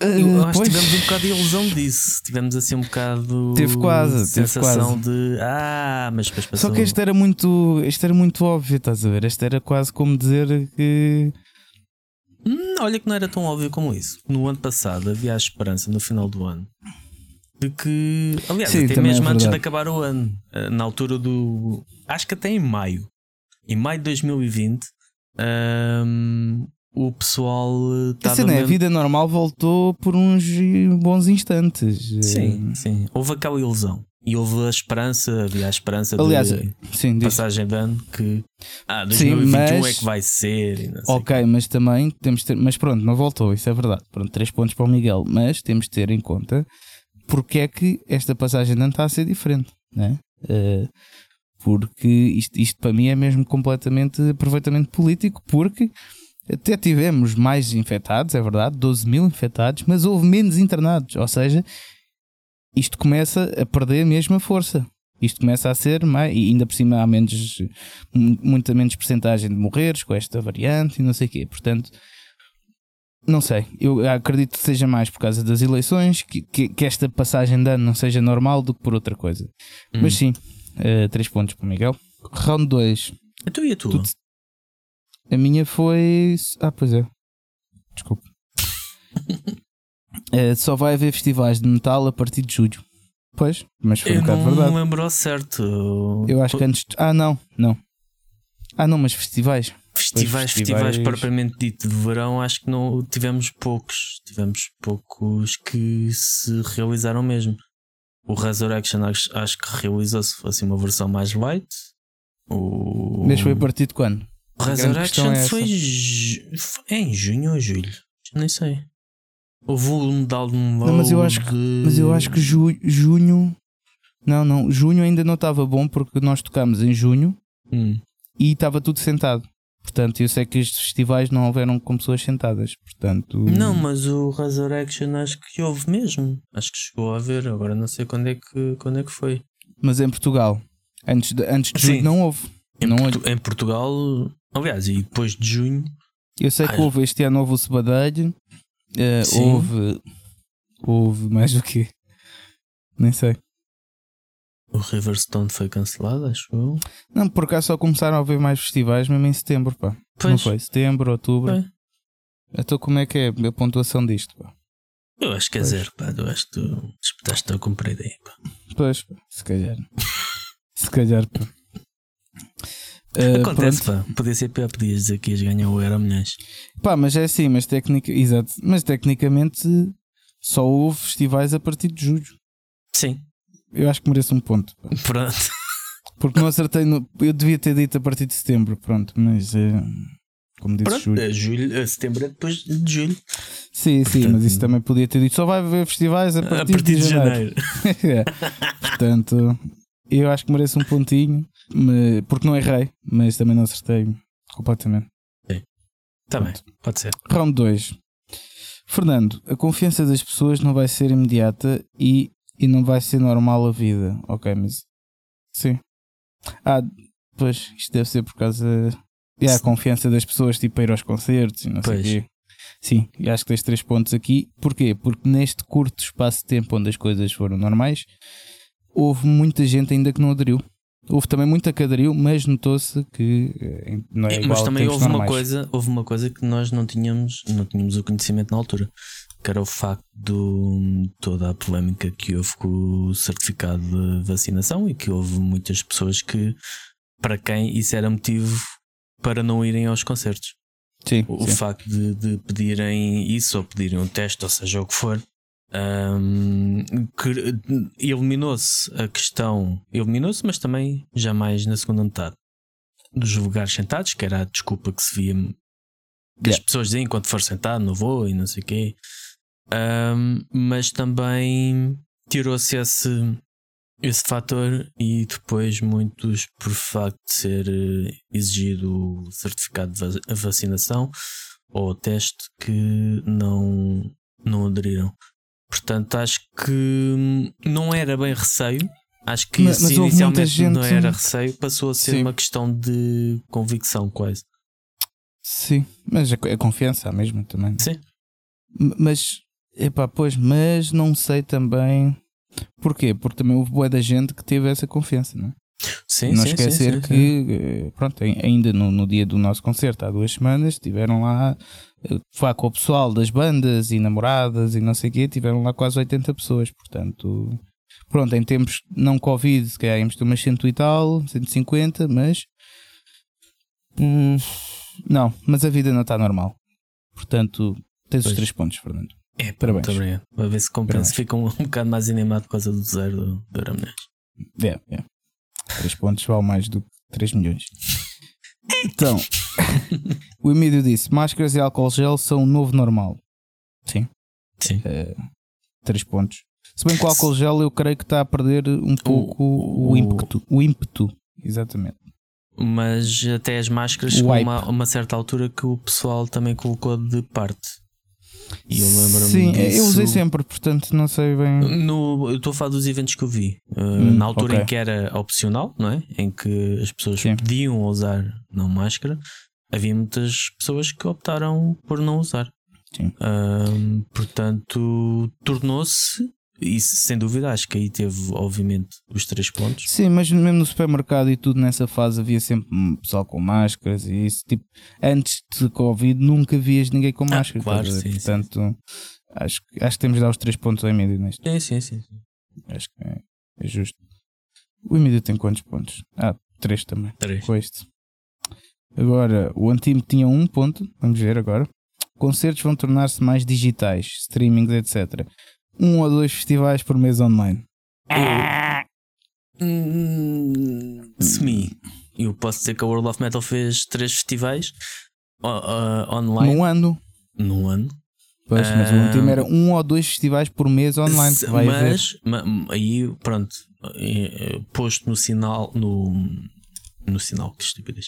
Eu acho que tivemos um bocado de ilusão disso. Tivemos assim um bocado. Teve quase. Sensação teve quase. de. Ah, mas depois passou. Só que este era muito. Este era muito óbvio, estás a ver? Este era quase como dizer que. Hum, olha que não era tão óbvio como isso. No ano passado havia a esperança, no final do ano, de que. Aliás, Sim, até mesmo é antes de acabar o ano, eh, na altura do. Acho que até em maio. Em maio de 2020. Um, o pessoal estava. Assim, mesmo... A vida normal voltou por uns bons instantes. Sim, sim. Houve aquela ilusão. E houve a esperança, havia a esperança Aliás, de sim, passagem de ano que ah, 2021 sim, mas... é que vai ser. ok, mas também temos de ter, mas pronto, não voltou, isso é verdade. Pronto, três pontos para o Miguel, mas temos de ter em conta porque é que esta passagem ano está a ser diferente, né? Uh, porque isto, isto para mim é mesmo completamente aproveitamento político, porque até tivemos mais infectados, é verdade, 12 mil infectados, mas houve menos internados. Ou seja, isto começa a perder mesmo a força. Isto começa a ser mais, e ainda por cima há menos, muita menos porcentagem de morreres com esta variante e não sei o quê. Portanto, não sei. Eu acredito que seja mais por causa das eleições, que, que, que esta passagem de ano não seja normal do que por outra coisa. Hum. Mas sim, uh, três pontos para o Miguel. Round 2. A tua e a tua? Tu, a minha foi. Ah, pois é. Desculpa. é, só vai haver festivais de metal a partir de julho. Pois, mas foi eu um bocado verdade. Não lembro certo. Eu acho que antes. Ah, não, não. Ah, não, mas festivais. Festivais, festivais, festivais propriamente dito de verão, acho que não tivemos poucos. Tivemos poucos que se realizaram mesmo. O Resurrection acho, acho que realizou-se assim uma versão mais light. O... Mas foi a partir de quando? O Resurrection é foi é em junho ou julho? Nem sei. Houve um download. Não, mas eu acho que, mas eu acho que ju, junho. Não, não. Junho ainda não estava bom porque nós tocámos em junho hum. e estava tudo sentado. Portanto, eu sei que estes festivais não houveram com pessoas sentadas. Portanto, não, mas o Resurrection acho que houve mesmo. Acho que chegou a haver. Agora não sei quando é que, quando é que foi. Mas em Portugal, antes de, antes de junho, não houve. Em, não Portu em Portugal Aliás, e depois de junho. Eu sei que houve este ano houve o Sebadelho, uh, houve. Houve mais do que? Nem sei. O Riverstone foi cancelado, acho eu. Não, por acaso só começaram a haver mais festivais mesmo em setembro, pá. Pois. Não foi? Setembro, outubro. Foi. Então como é que é a pontuação disto, pá? Eu acho que é pois. zero, pá. Eu acho que tu espetaste a cumprir aí, pá. Pois, pá. se calhar. se calhar, pá. Uh, Acontece, pronto. pá. Podia ser pior, podias dizer que ias ganhar o Euro milhões. Pá, mas é assim, mas, tecnica, exato, mas tecnicamente só houve festivais a partir de julho. Sim. Eu acho que mereço um ponto. Pá. Pronto. Porque não acertei no. Eu devia ter dito a partir de setembro, pronto, mas é. Como disse Pronto, julho. É julho, setembro é depois de julho. Sim, Portanto, sim, mas isso também podia ter dito. Só vai haver festivais a partir, a partir de, de, janeiro. janeiro. é. Portanto, eu acho que mereço um pontinho porque não errei, mas também não acertei completamente. Sim. Tá bem, pode ser. Round 2. Fernando, a confiança das pessoas não vai ser imediata e, e não vai ser normal a vida. Ok, mas. Sim. Ah, pois, isto deve ser por causa. E a confiança das pessoas, tipo, a ir aos concertos e não pois. sei o quê. Sim, e acho que tens três pontos aqui. Porquê? Porque neste curto espaço de tempo onde as coisas foram normais, houve muita gente ainda que não aderiu. Houve também muita cadril, mas notou-se que eh, não é igual Mas também houve normais. uma coisa, houve uma coisa que nós não tínhamos, não tínhamos o conhecimento na altura, que era o facto de toda a polémica que houve com o certificado de vacinação e que houve muitas pessoas que para quem isso era motivo para não irem aos concertos. Sim, o, sim. facto de, de pedirem isso ou pedirem um teste, ou seja o que for, um, eliminou-se a questão, eliminou-se, mas também jamais na segunda metade dos lugares sentados, que era a desculpa que se via que yeah. as pessoas diziam enquanto for sentado, não vou e não sei o quê. Um, mas também tirou-se esse, esse fator e depois muitos, por facto de ser eh, exigido o certificado de vacinação ou teste, que não, não aderiram. Portanto, acho que não era bem receio. Acho que mas, mas inicialmente gente... não era receio, passou a ser Sim. uma questão de convicção, quase. Sim, mas a, a confiança mesmo também. Sim. Mas Epá, pois, mas não sei também. Porquê? Porque também houve boa da gente que teve essa confiança, não é? Sim, não sim, esquecer sim, sim, que, eh, pronto, ainda no, no, dia do nosso concerto, há duas semanas, estiveram lá, foi com o pessoal das bandas e namoradas e não sei o quê, tiveram lá quase 80 pessoas, portanto, pronto, em tempos não Covid, se calhar íamos ter umas 100 e tal, 150, mas hum, não, mas a vida não está normal, portanto, tens pois. os três pontos, Fernando. É, parabéns. Muito obrigado. Para ver se compensa. Fica um, um bocado mais animado por causa do zero do, do. É, é. 3 pontos vale mais do que 3 milhões. Então, o Emílio disse: máscaras e álcool gel são o novo normal. Sim. Sim. Uh, 3 pontos. Se bem que o álcool gel eu creio que está a perder um pouco o, o, o ímpeto. O ímpeto, exatamente. Mas até as máscaras uma, uma certa altura que o pessoal também colocou de parte. E eu lembro-me Sim, disso. eu usei sempre, portanto não sei bem. No, eu estou a falar dos eventos que eu vi. Uh, hum, na altura okay. em que era opcional, não é? Em que as pessoas Sim. podiam usar não máscara, havia muitas pessoas que optaram por não usar. Sim. Uh, portanto, tornou-se e sem dúvida, acho que aí teve, obviamente, os três pontos. Sim, mas mesmo no supermercado e tudo nessa fase havia sempre pessoal com máscaras e isso. Tipo, antes de Covid nunca vias ninguém com máscara. Ah, claro, sim, Portanto, sim. Acho, acho que temos de dar os três pontos ao Emílio neste. Sim, sim. sim. Acho que é, é, justo. O Emílio tem quantos pontos? Ah, três também. Três. Com este. Agora, o Antimo tinha um ponto. Vamos ver agora. Concertos vão tornar-se mais digitais, streamings, etc um ou dois festivais por mês online? Hum, semi. Eu posso dizer que a World of Metal fez três festivais uh, uh, online. Num ano. Num ano. Pois, mas uh, o último era um ou dois festivais por mês online. Se, mas, mas, aí, pronto, posto no sinal, no, no sinal, que estupidez,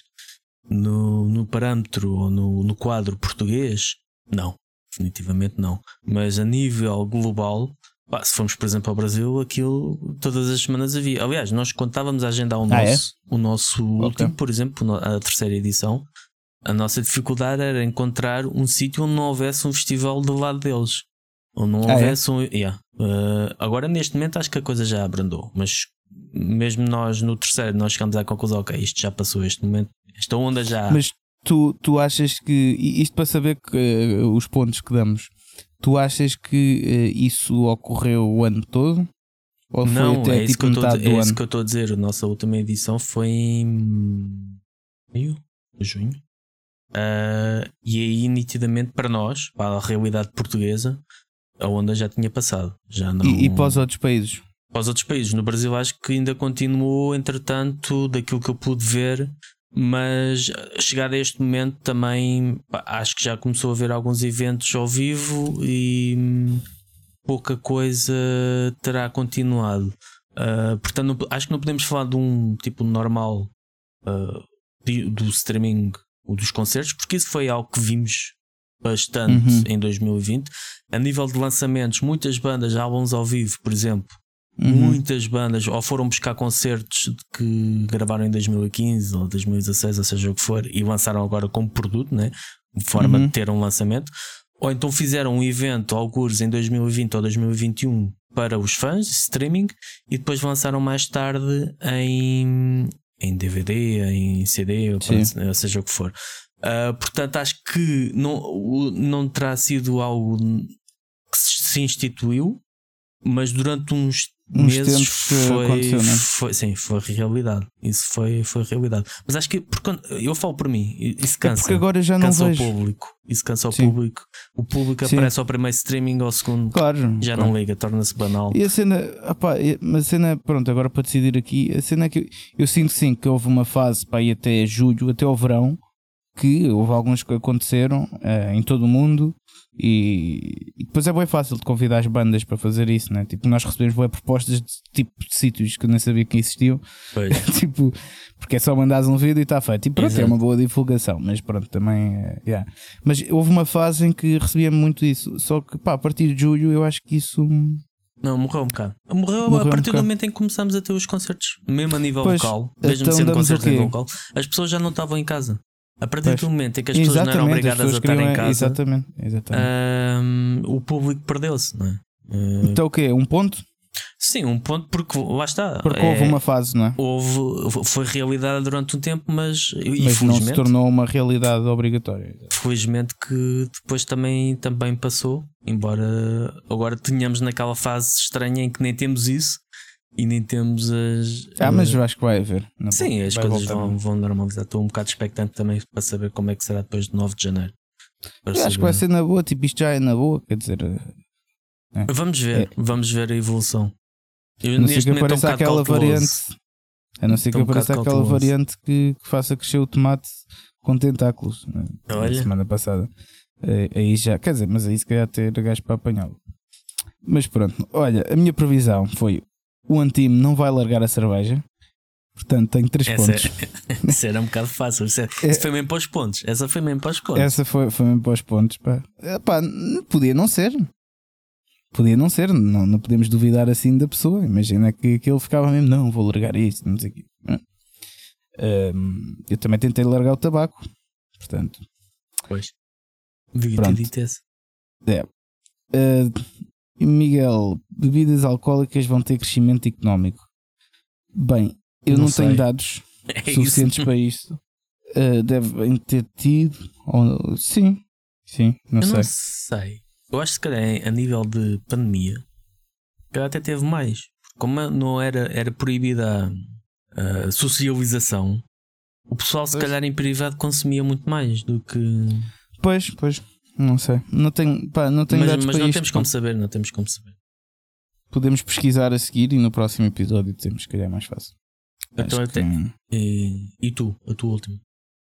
no, no parâmetro ou no, no quadro português, não definitivamente não. Mas a nível global, pá, se formos, por exemplo, ao Brasil, aquilo todas as semanas havia. Aliás, nós contávamos a agendar o ah, é? nosso, é? o nosso okay. último, por exemplo, a terceira edição. A nossa dificuldade era encontrar um sítio onde não houvesse um festival do lado deles. Onde não houvesse ah, é? um. Yeah. Uh, agora, neste momento, acho que a coisa já abrandou. Mas mesmo nós no terceiro, nós chegamos à conclusão: ok, isto já passou este momento. Esta onda já. Mas tu, tu achas que, isto para saber que, uh, os pontos que damos, tu achas que uh, isso ocorreu o ano todo? Ou não, até é, tipo isso, que é isso que eu estou a dizer. A nossa última edição foi em meio, junho. Uh, e aí, nitidamente, para nós, para a realidade portuguesa, a onda já tinha passado. Já não... e, e para os outros países? Para os outros países. No Brasil, acho que ainda continuou, entretanto, daquilo que eu pude ver, mas chegado a este momento também pá, acho que já começou a haver alguns eventos ao vivo e hum, pouca coisa terá continuado. Uh, portanto, acho que não podemos falar de um tipo normal uh, do streaming ou dos concertos, porque isso foi algo que vimos bastante uhum. em 2020. A nível de lançamentos, muitas bandas, álbuns ao vivo, por exemplo, Uhum. Muitas bandas ou foram buscar concertos que gravaram em 2015 ou 2016, ou seja o que for, e lançaram agora como produto, né? de forma uhum. de ter um lançamento, ou então fizeram um evento, alguns em 2020 ou 2021 para os fãs, streaming, e depois lançaram mais tarde em, em DVD, em CD, ou seja o que for. Uh, portanto, acho que não, não terá sido algo que se instituiu, mas durante uns uns meses tempos foi, aconteceu, não é? foi, sim, foi realidade. Isso foi, foi realidade. Mas acho que porque, eu falo por mim, isso cansa. É porque agora já não cansa vejo. o público. Isso cansa o público. O público sim. aparece ao primeiro streaming ao segundo. Claro. Já claro. não liga, torna-se banal. E a cena, opa, mas a cena, pronto, agora para decidir aqui, a cena é que eu, eu sinto sim que houve uma fase para ir até julho, até ao verão, que houve alguns que aconteceram uh, em todo o mundo e, e, depois é bem fácil de convidar as bandas para fazer isso, né? Tipo, nós recebemos boas propostas de tipo de sítios que eu nem sabia que existiam. tipo, porque é só mandares um vídeo e está feito. E pronto, é Exato. é uma boa divulgação, mas pronto, também. É, yeah. Mas houve uma fase em que recebia muito isso. Só que pá, a partir de julho eu acho que isso. Não, morreu um bocado. Morreu, morreu a partir um do momento em que começamos a ter os concertos, mesmo a nível pois, local, mesmo então sendo concertos a nível local, as pessoas já não estavam em casa. A partir pois. do momento em que as pessoas exatamente, não eram obrigadas a estar em casa, exatamente, exatamente. Um, o público perdeu-se, não é? Uh, então o quê? Um ponto? Sim, um ponto porque lá está. Porque é, houve uma fase, não é? Houve, foi realidade durante um tempo, mas, mas não se tornou uma realidade obrigatória. Felizmente que depois também, também passou, embora agora tenhamos naquela fase estranha em que nem temos isso e nem temos as. Ah, mas eu acho que vai haver. Sim, as coisas vão, vão normalizar. Estou um bocado expectante também para saber como é que será depois de 9 de janeiro. Eu acho que vai ser na boa, tipo, isto já é na boa, quer dizer. É. Vamos ver, é. vamos ver a evolução. Eu, a não ser que apareça um aquela variante. A não ser que apareça um aquela variante que, que, faça crescer o tomate com tentáculos. Né? Na semana passada. É, aí já, quer dizer, mas aí se calhar ter gajo para apanhá-lo. Mas pronto, olha, a minha previsão foi o Antime não vai largar a cerveja. Portanto, tenho 3 pontos. É, isso era um bocado fácil. Isso, é, é, isso foi mesmo para os pontos. Essa foi mesmo para os pontos. Essa foi, foi mesmo para os pontos. Pá. Pá, podia não ser. Podia não ser. Não, não podemos duvidar assim da pessoa. Imagina que, que ele ficava mesmo, não, vou largar isto. Não sei o quê. Um, eu também tentei largar o tabaco. Portanto. Pois. Devia ter dito esse. É. Uh, Miguel, bebidas alcoólicas vão ter crescimento económico. Bem, eu não, não tenho dados é suficientes isso. para isto. Uh, devem ter tido. Ou... Sim, sim, não eu sei. Não sei. Eu acho que se calhar a nível de pandemia, calhar até teve mais. Como não era, era proibida a, a socialização, o pessoal se pois. calhar em privado consumia muito mais do que. Pois, pois. Não sei. Não tenho, pá, não tenho mas, dados mas para não isto, temos como saber, não temos como saber. Podemos pesquisar a seguir e no próximo episódio temos, que é mais fácil. Então até. Que... E, e tu, a tua última?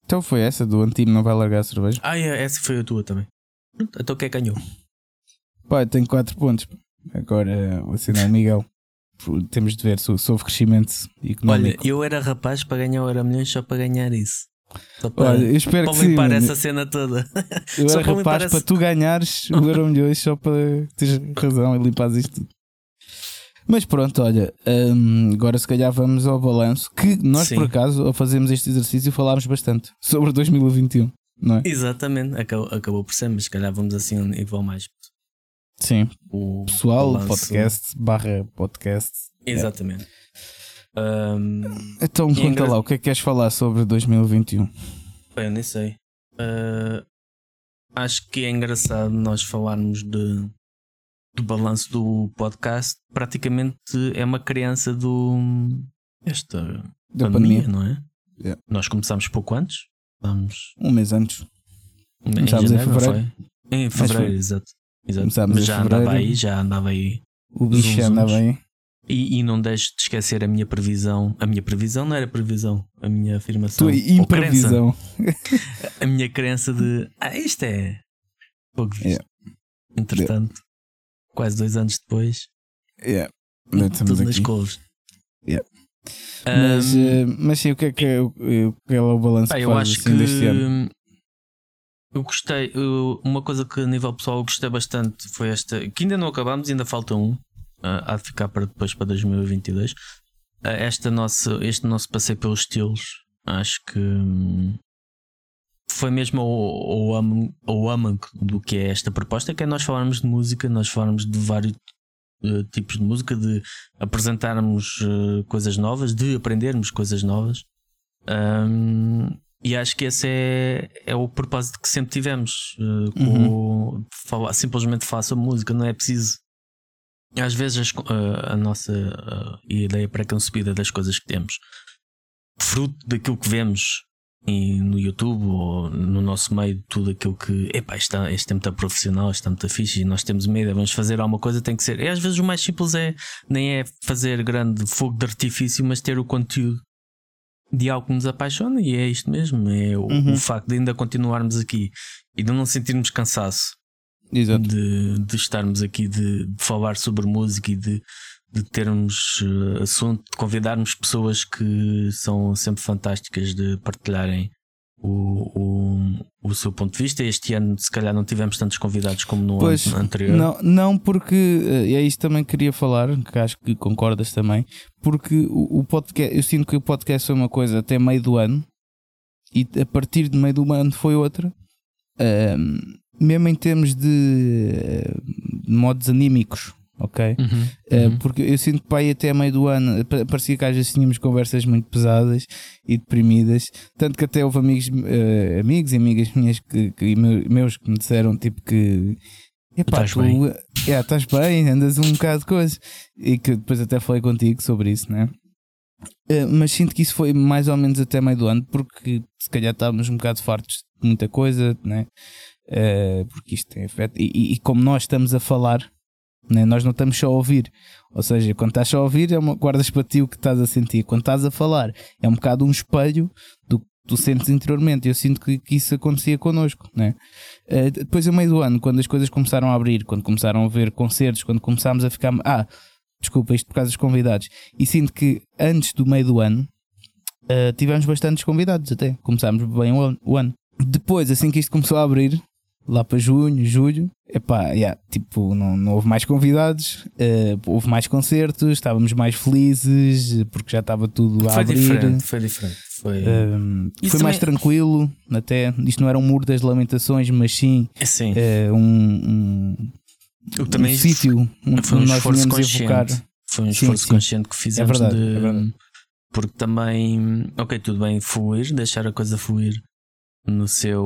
Então foi essa do Antimo não vai largar a cerveja? Ah, é, essa foi a tua também. Então quem é ganhou? Pá, tenho 4 pontos. Agora o assinar o Miguel. Temos de ver se houve crescimento económico. Olha, eu era rapaz para ganhar o Euro Milhões só para ganhar isso. Para, Olha, eu espero para que limpar sim, essa cena toda. Eu era para rapaz para tu ganhares o Euro Milhões só para teres razão e limpares isto tudo. Mas pronto, olha, hum, agora se calhar vamos ao balanço. Que nós, Sim. por acaso, ao fazermos este exercício, falámos bastante sobre 2021, não é? Exatamente, acabou, acabou por ser, mas se calhar vamos assim um nível mais. Sim, o pessoal, balanço... podcast, barra podcast. Exatamente. É. Um, então conta engra... lá, o que é que queres falar sobre 2021? Eu nem sei. Uh, acho que é engraçado nós falarmos de, do balanço do podcast. Praticamente é uma criança do esta da pandemia, pandemia. não é? Yeah. Nós começámos pouco antes. Vamos... Um mês antes. Começámos em, janeiro, em fevereiro. Em fevereiro, exato. exato. Mas já andava aí, já andava aí. O bicho já andava aí. E, e, não deixes de esquecer a minha previsão. A minha previsão não era previsão, a minha afirmação. Tua imprevisão. a minha crença de. Ah, isto é. Fogo yeah. Entretanto, yeah. quase dois anos depois. Yeah. Tudo nas cores. Yeah. Um, mas, uh, mas sim, o que é que é, o, que é o balanço que faz assim, deste ano? Eu gostei, eu, uma coisa que a nível pessoal eu gostei bastante foi esta, que ainda não acabamos, ainda falta um, uh, há de ficar para depois para 2022. Uh, esta nossa, este nosso passeio pelos estilos, acho que hum, foi mesmo o, o, âmago do que é esta proposta, que é nós falarmos de música, nós falarmos de vários uh, tipos de música, de apresentarmos uh, coisas novas, de aprendermos coisas novas. Um, e acho que esse é, é o propósito que sempre tivemos. Uh, uhum. falar, simplesmente falar sobre música, não é preciso às vezes a, a nossa a ideia pré-concebida das coisas que temos, fruto daquilo que vemos no YouTube ou no nosso meio, tudo aquilo que epá, isto, está, isto é muito profissional, isto é muito fixe e nós temos medo, vamos fazer alguma coisa, tem que ser. E às vezes o mais simples é nem é fazer grande fogo de artifício, mas ter o conteúdo de algo que nos apaixona e é isto mesmo, é o, uhum. o facto de ainda continuarmos aqui e de não sentirmos cansaço. De, de estarmos aqui, de, de, falar sobre música e de, de termos uh, assunto, de convidarmos pessoas que são sempre fantásticas de partilharem o, o, o seu ponto de vista. Este ano, se calhar, não tivemos tantos convidados como no pois, ano anterior. Não, não porque, eh, e é isso também queria falar, que acho que concordas também, porque o, o podcast, eu sinto que o podcast foi uma coisa até meio do ano e a partir do meio do ano foi outra. Uh, mesmo em termos de, de modos anímicos, ok? Uhum, uhum. Uh, porque eu sinto que pai até meio do ano parecia que às vezes tínhamos conversas muito pesadas e deprimidas, tanto que até houve amigos, uh, amigos e amigas minhas que, que, meus que me disseram tipo que Epá, estás tu, bem? É, estás bem, andas um bocado de coisa. E que depois até falei contigo sobre isso, né? Uh, mas sinto que isso foi mais ou menos até meio do ano, porque se calhar estávamos um bocado fartos de muita coisa, né? Uh, porque isto tem efeito. E, e, como nós estamos a falar, né? nós não estamos só a ouvir. Ou seja, quando estás só a ouvir, é uma, guardas para ti o que estás a sentir. Quando estás a falar, é um bocado um espelho do tu sentes interiormente. Eu sinto que, que isso acontecia connosco. Né? Uh, depois, a meio do ano, quando as coisas começaram a abrir, quando começaram a ver concertos, quando começámos a ficar. Ah, desculpa, isto por causa dos convidados. E sinto que antes do meio do ano uh, tivemos bastantes convidados até. Começámos bem o ano. Depois, assim que isto começou a abrir, lá para junho, julho, epá, yeah, tipo, não, não houve mais convidados, uh, houve mais concertos, estávamos mais felizes porque já estava tudo a foi abrir. Diferente, foi diferente. Foi, uh, foi mais tranquilo, até. Isto não era um muro das lamentações, mas sim, sim. Uh, um, um, também um sítio onde foi um nós esforço evocar. Foi um esforço sim, consciente que fizemos é verdade, de, é verdade. porque também, ok, tudo bem, fluir, deixar a coisa fluir no seu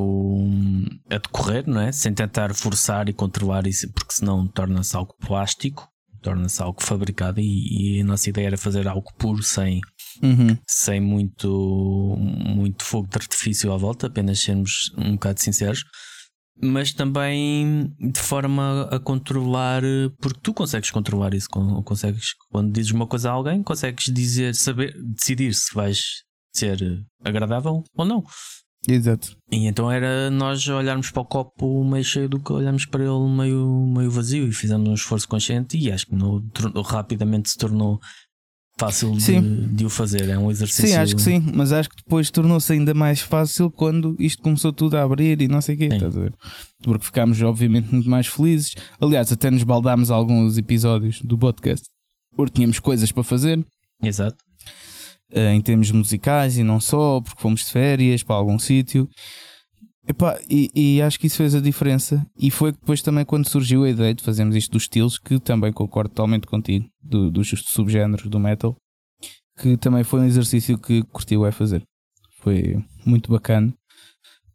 a decorrer, não é? Sem tentar forçar e controlar isso, porque senão torna-se algo plástico, torna-se algo fabricado e, e, a nossa ideia era fazer algo puro sem uhum. sem muito muito fogo de artifício à volta, apenas sermos um bocado sinceros. Mas também de forma a controlar, porque tu consegues controlar isso, consegues, quando dizes uma coisa a alguém, consegues dizer, saber, decidir se vais ser agradável ou não. Exato. E então era nós olharmos para o copo meio cheio do que olharmos para ele meio, meio vazio e fizemos um esforço consciente e acho que no, rapidamente se tornou fácil de, de, o fazer. É um exercício. Sim, acho que sim, mas acho que depois tornou-se ainda mais fácil quando isto começou tudo a abrir e não sei o quê. Estás a ver? Porque ficámos, obviamente, muito mais felizes. Aliás, até nos baldámos alguns episódios do podcast porque tínhamos coisas para fazer. Exato. Eh, em termos musicais e não só, porque fomos de férias para algum sítio. E, e, acho que isso fez a diferença. E foi depois também quando surgiu a ideia de fazermos isto dos estilos, que também concordo totalmente contigo, do, dos subgéneros do metal, que também foi um exercício que curtiu é fazer. Foi muito bacana.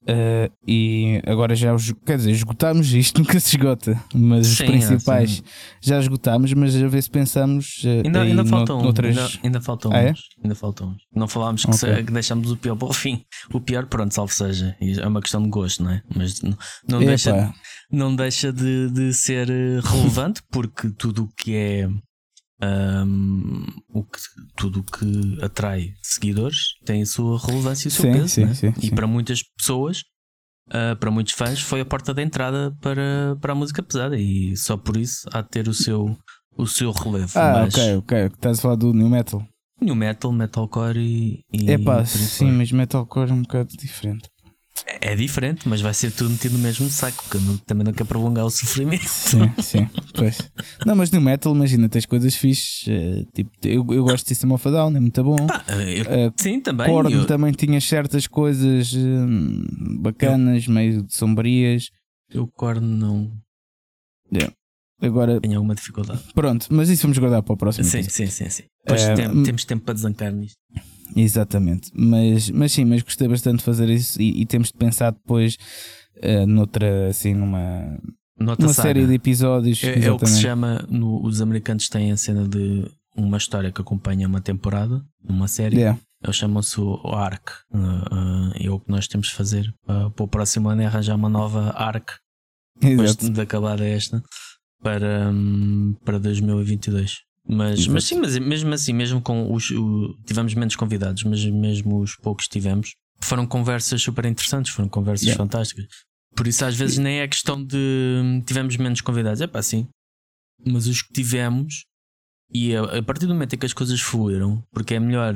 Uh, e agora já os, quer dizer, esgotámos isto, nunca se esgota, mas sim, os principais sim. já esgotámos, mas a ver se pensamos uh, ainda, ainda, faltam, noutras... ainda, ainda faltam ah, é? uns, ainda faltam uns. Não falámos que, okay. se, que, deixamos o pior para o fim. O pior, pronto, salvo seja, é uma questão de gosto, não é? Mas não, não deixa, não deixa de, de ser eh, relevante porque tudo o que é um, o que, tudo o que atrai seguidores tem a sua relevância e o seu sim, peso. Sim, né? sim, e para muitas pessoas, uh, para muitos fãs, foi a porta de entrada para, para a música pesada e só por isso há de ter o seu, o seu relevo. Ah, mas... ok, ok. Estás a falar do New Metal. New Metal, Metalcore e. e é pá, sim, mas Metalcore é um bocado diferente. É diferente, mas vai ser tudo metido no mesmo saco, porque eu também não quero prolongar o sofrimento. Sim, sim, pois. Não, mas no metal, imagina, tens coisas fixes. Uh, tipo, eu, eu gosto de System of a Down, é muito bom. Pá, eu, uh, sim, também. Korn eu... também tinha certas coisas uh, bacanas, eu... meio sombrias. Eu Korn não. Yeah. Agora, tenho alguma dificuldade. Pronto, mas isso vamos guardar para o próximo. Sim, sim, sim, sim. Depois tem, temos tempo para desancar nisto. Exatamente, mas, mas sim, mas gostei bastante de fazer isso e, e temos de pensar depois uh, noutra, assim, numa, Noutra uma série de episódios. É, é, o que se chama, no, os americanos têm a cena de uma história que acompanha uma temporada, uma série. Yeah. Eles chamam-se o ARC. Uh, uh, é o que nós temos de fazer uh, para o próximo ano é arranjar uma nova ARC depois de acabar esta para, um, para 2022. Mas, mas sim, mas mesmo assim, mesmo com os. O, tivemos menos convidados, mas mesmo os poucos tivemos, foram conversas super interessantes, foram conversas yeah. fantásticas. Por isso, às vezes, nem é questão de tivemos menos convidados, é pá, sim. Mas os que tivemos, e a, a partir do momento em que as coisas fluíram, porque é melhor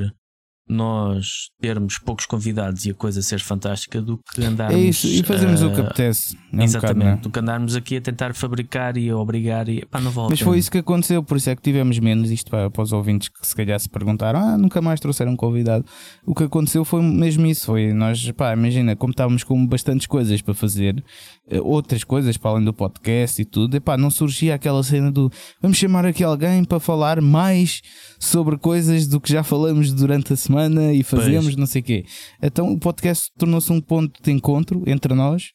nós termos poucos convidados e a coisa ser fantástica do que andarmos. É isso, e fazemos uh, o que apetece. É um exatamente, bocado, é? do que andarmos aqui a tentar fabricar e a obrigar e pá, não. Mas foi isso que aconteceu, por isso é que tivemos menos isto para, para os ouvintes que se calhar se perguntaram: ah, nunca mais trouxeram um convidado. O que aconteceu foi mesmo isso. Foi nós, pá, imagina, como estávamos com bastantes coisas para fazer, eh, outras coisas para além do podcast e tudo, e pá, não surgia aquela cena do vamos chamar aqui alguém para falar mais sobre coisas do que já falamos durante a semana e fazemos pois. não sei o quê. Então o podcast tornou-se um ponto de encontro entre nós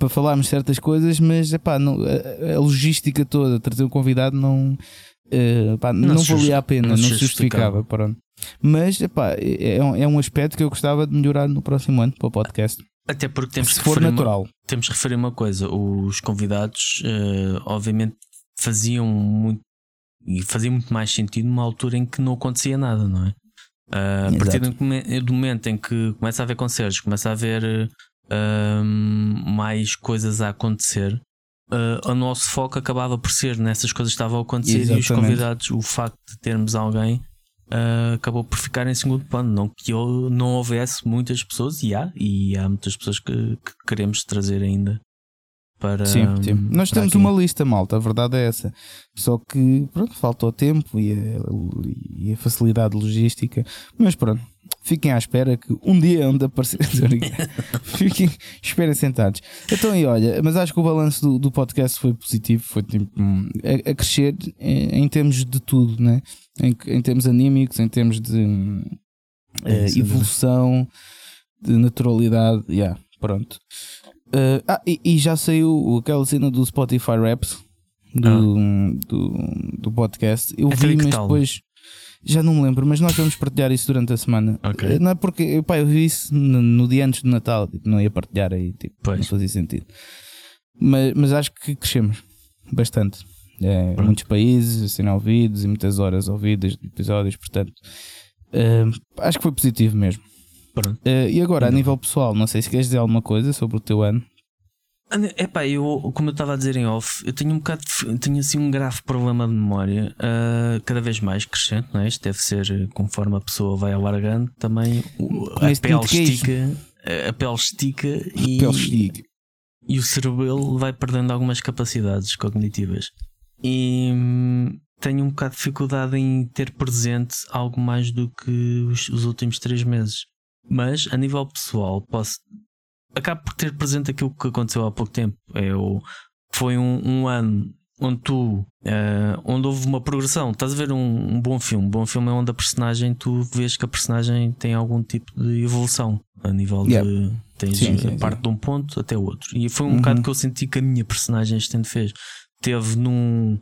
para falarmos certas coisas, mas epá, não, a, a logística toda, trazer um convidado não, uh, epá, não, não valia a pena, não, não justificava. Pronto. Mas epá, é, é, um, é um aspecto que eu gostava de melhorar no próximo ano para o podcast. Até porque temos Se for natural. Temos que referir uma coisa: os convidados, uh, obviamente, faziam muito e fazia muito mais sentido numa altura em que não acontecia nada, não é? Uh, a partir do momento em que começa a haver concertos, começa a haver uh, mais coisas a acontecer, o nosso foco acabava por ser nessas coisas que estavam a acontecer Exatamente. e os convidados, o facto de termos alguém. Uh, acabou por ficar em segundo plano. Não que eu não houvesse muitas pessoas, e há, e há muitas pessoas que, que queremos trazer ainda para. Sim, sim. Nós temos aqui. uma lista, malta, a verdade é essa. Só que, pronto, faltou tempo e a, e a facilidade logística. Mas pronto, fiquem à espera que um dia onde aparecer. fiquem, esperem sentados. Então, e olha, mas acho que o balanço do, do podcast foi positivo, foi tipo, a, a crescer em, em, termos de tudo, né? em, em termos anímicos, em termos de é, evolução, de naturalidade. Yeah, pronto. Uh, ah, e, e, já saiu aquela cena do Spotify Raps do, ah. do, do, podcast. Eu vi, mas tal? depois já não me lembro, mas nós vamos partilhar isso durante a semana. Okay. Não é porque pá, eu vi isso no, no dia antes do Natal, tipo, não ia partilhar aí, tipo, não fazia sentido. Mas, mas acho que crescemos bastante. É, muitos países, assim, ouvidos e muitas horas ouvidas de episódios, portanto, uh, acho que foi positivo mesmo. Uh, e agora, a nível pessoal, não sei se queres dizer alguma coisa sobre o teu ano. Epá, eu, como eu estava a dizer em off, eu tenho um bocado, tenho assim um grave problema de memória, uh, cada vez mais crescente, não é? Isto deve ser conforme a pessoa vai alargando, também a pele estica, a pele estica e, pele estica. e o cerebelo vai perdendo algumas capacidades cognitivas. E hum, tenho um bocado de dificuldade em ter presente algo mais do que os, os últimos três meses. Mas a nível pessoal, posso. Acabo por ter presente aquilo que aconteceu há pouco tempo. É o, foi um, um ano onde tu. Uh, onde houve uma progressão. Estás a ver um, um, bom filme. Um bom filme é onde a personagem, tu vês que a personagem tem algum tipo de evolução a nível yeah. de. Tens sim, sim, parte sim. de um ponto até o outro. E foi um uhum. bocado que eu senti que a minha personagem este fez. Teve num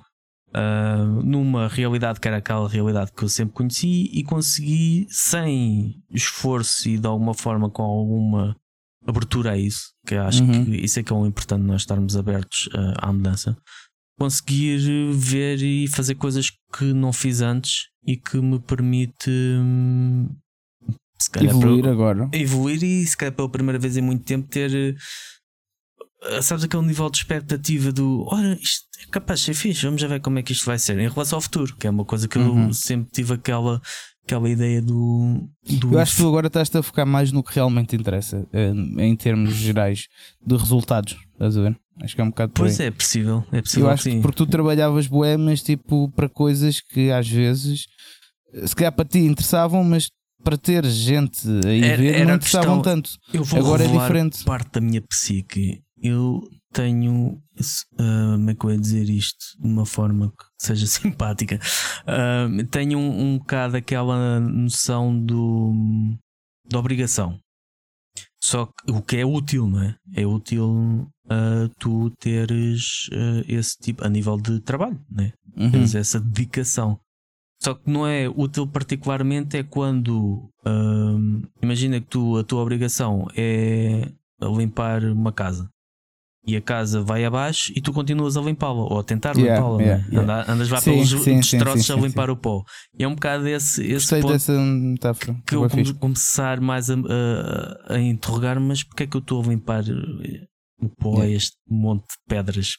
uh, numa realidade que era aquela realidade que eu sempre conheci e consegui, sem esforço e de alguma forma com alguma abertura a isso, que acho uhum. que isso é que é o importante nós estarmos abertos uh, à mudança. Conseguir ver e fazer coisas que não fiz antes e que me permite hum, evoluir agora. Evoluir e se calhar pela primeira vez em muito tempo ter sabes aquele nível de expectativa do ora, isto é capaz de ser fixe, vamos já ver como é que isto vai ser em relação ao futuro, que é uma coisa que uhum. eu sempre tive aquela, aquela ideia do, do. Eu acho que tu agora estás a focar mais no que realmente interessa, eh, em termos gerais de resultados, estás a ver? Acho que é um bocado Pois é, é possível, é possível. Eu acho sim. que porque tu trabalhavas mas tipo para coisas que às vezes se calhar para ti interessavam, mas para ter gente aí era, ver não interessavam questão, tanto. Agora é diferente. Parte da minha psique eu tenho. Uh, como é que eu ia dizer isto de uma forma que seja simpática? Uh, tenho um, um bocado aquela noção do, da obrigação. Só que o que é útil, não é? É útil uh, tu teres uh, esse tipo a nível de trabalho, né? Uhum. Teres essa dedicação. Só que não é útil particularmente é quando imagina que tu, a tua obrigação é limpar uma casa e a casa vai abaixo e tu continuas a limpá-la ou a tentar yeah, limpá-la. Yeah, né? yeah. Andas lá sim, pelos sim, destroços sim, a limpar o pó. E é um bocado esse, esse ponto dessa metáfora. que eu come, começar mais a, a, a, interrogar, mas porque é que eu estou a limpar eh, o pó a este monte de pedras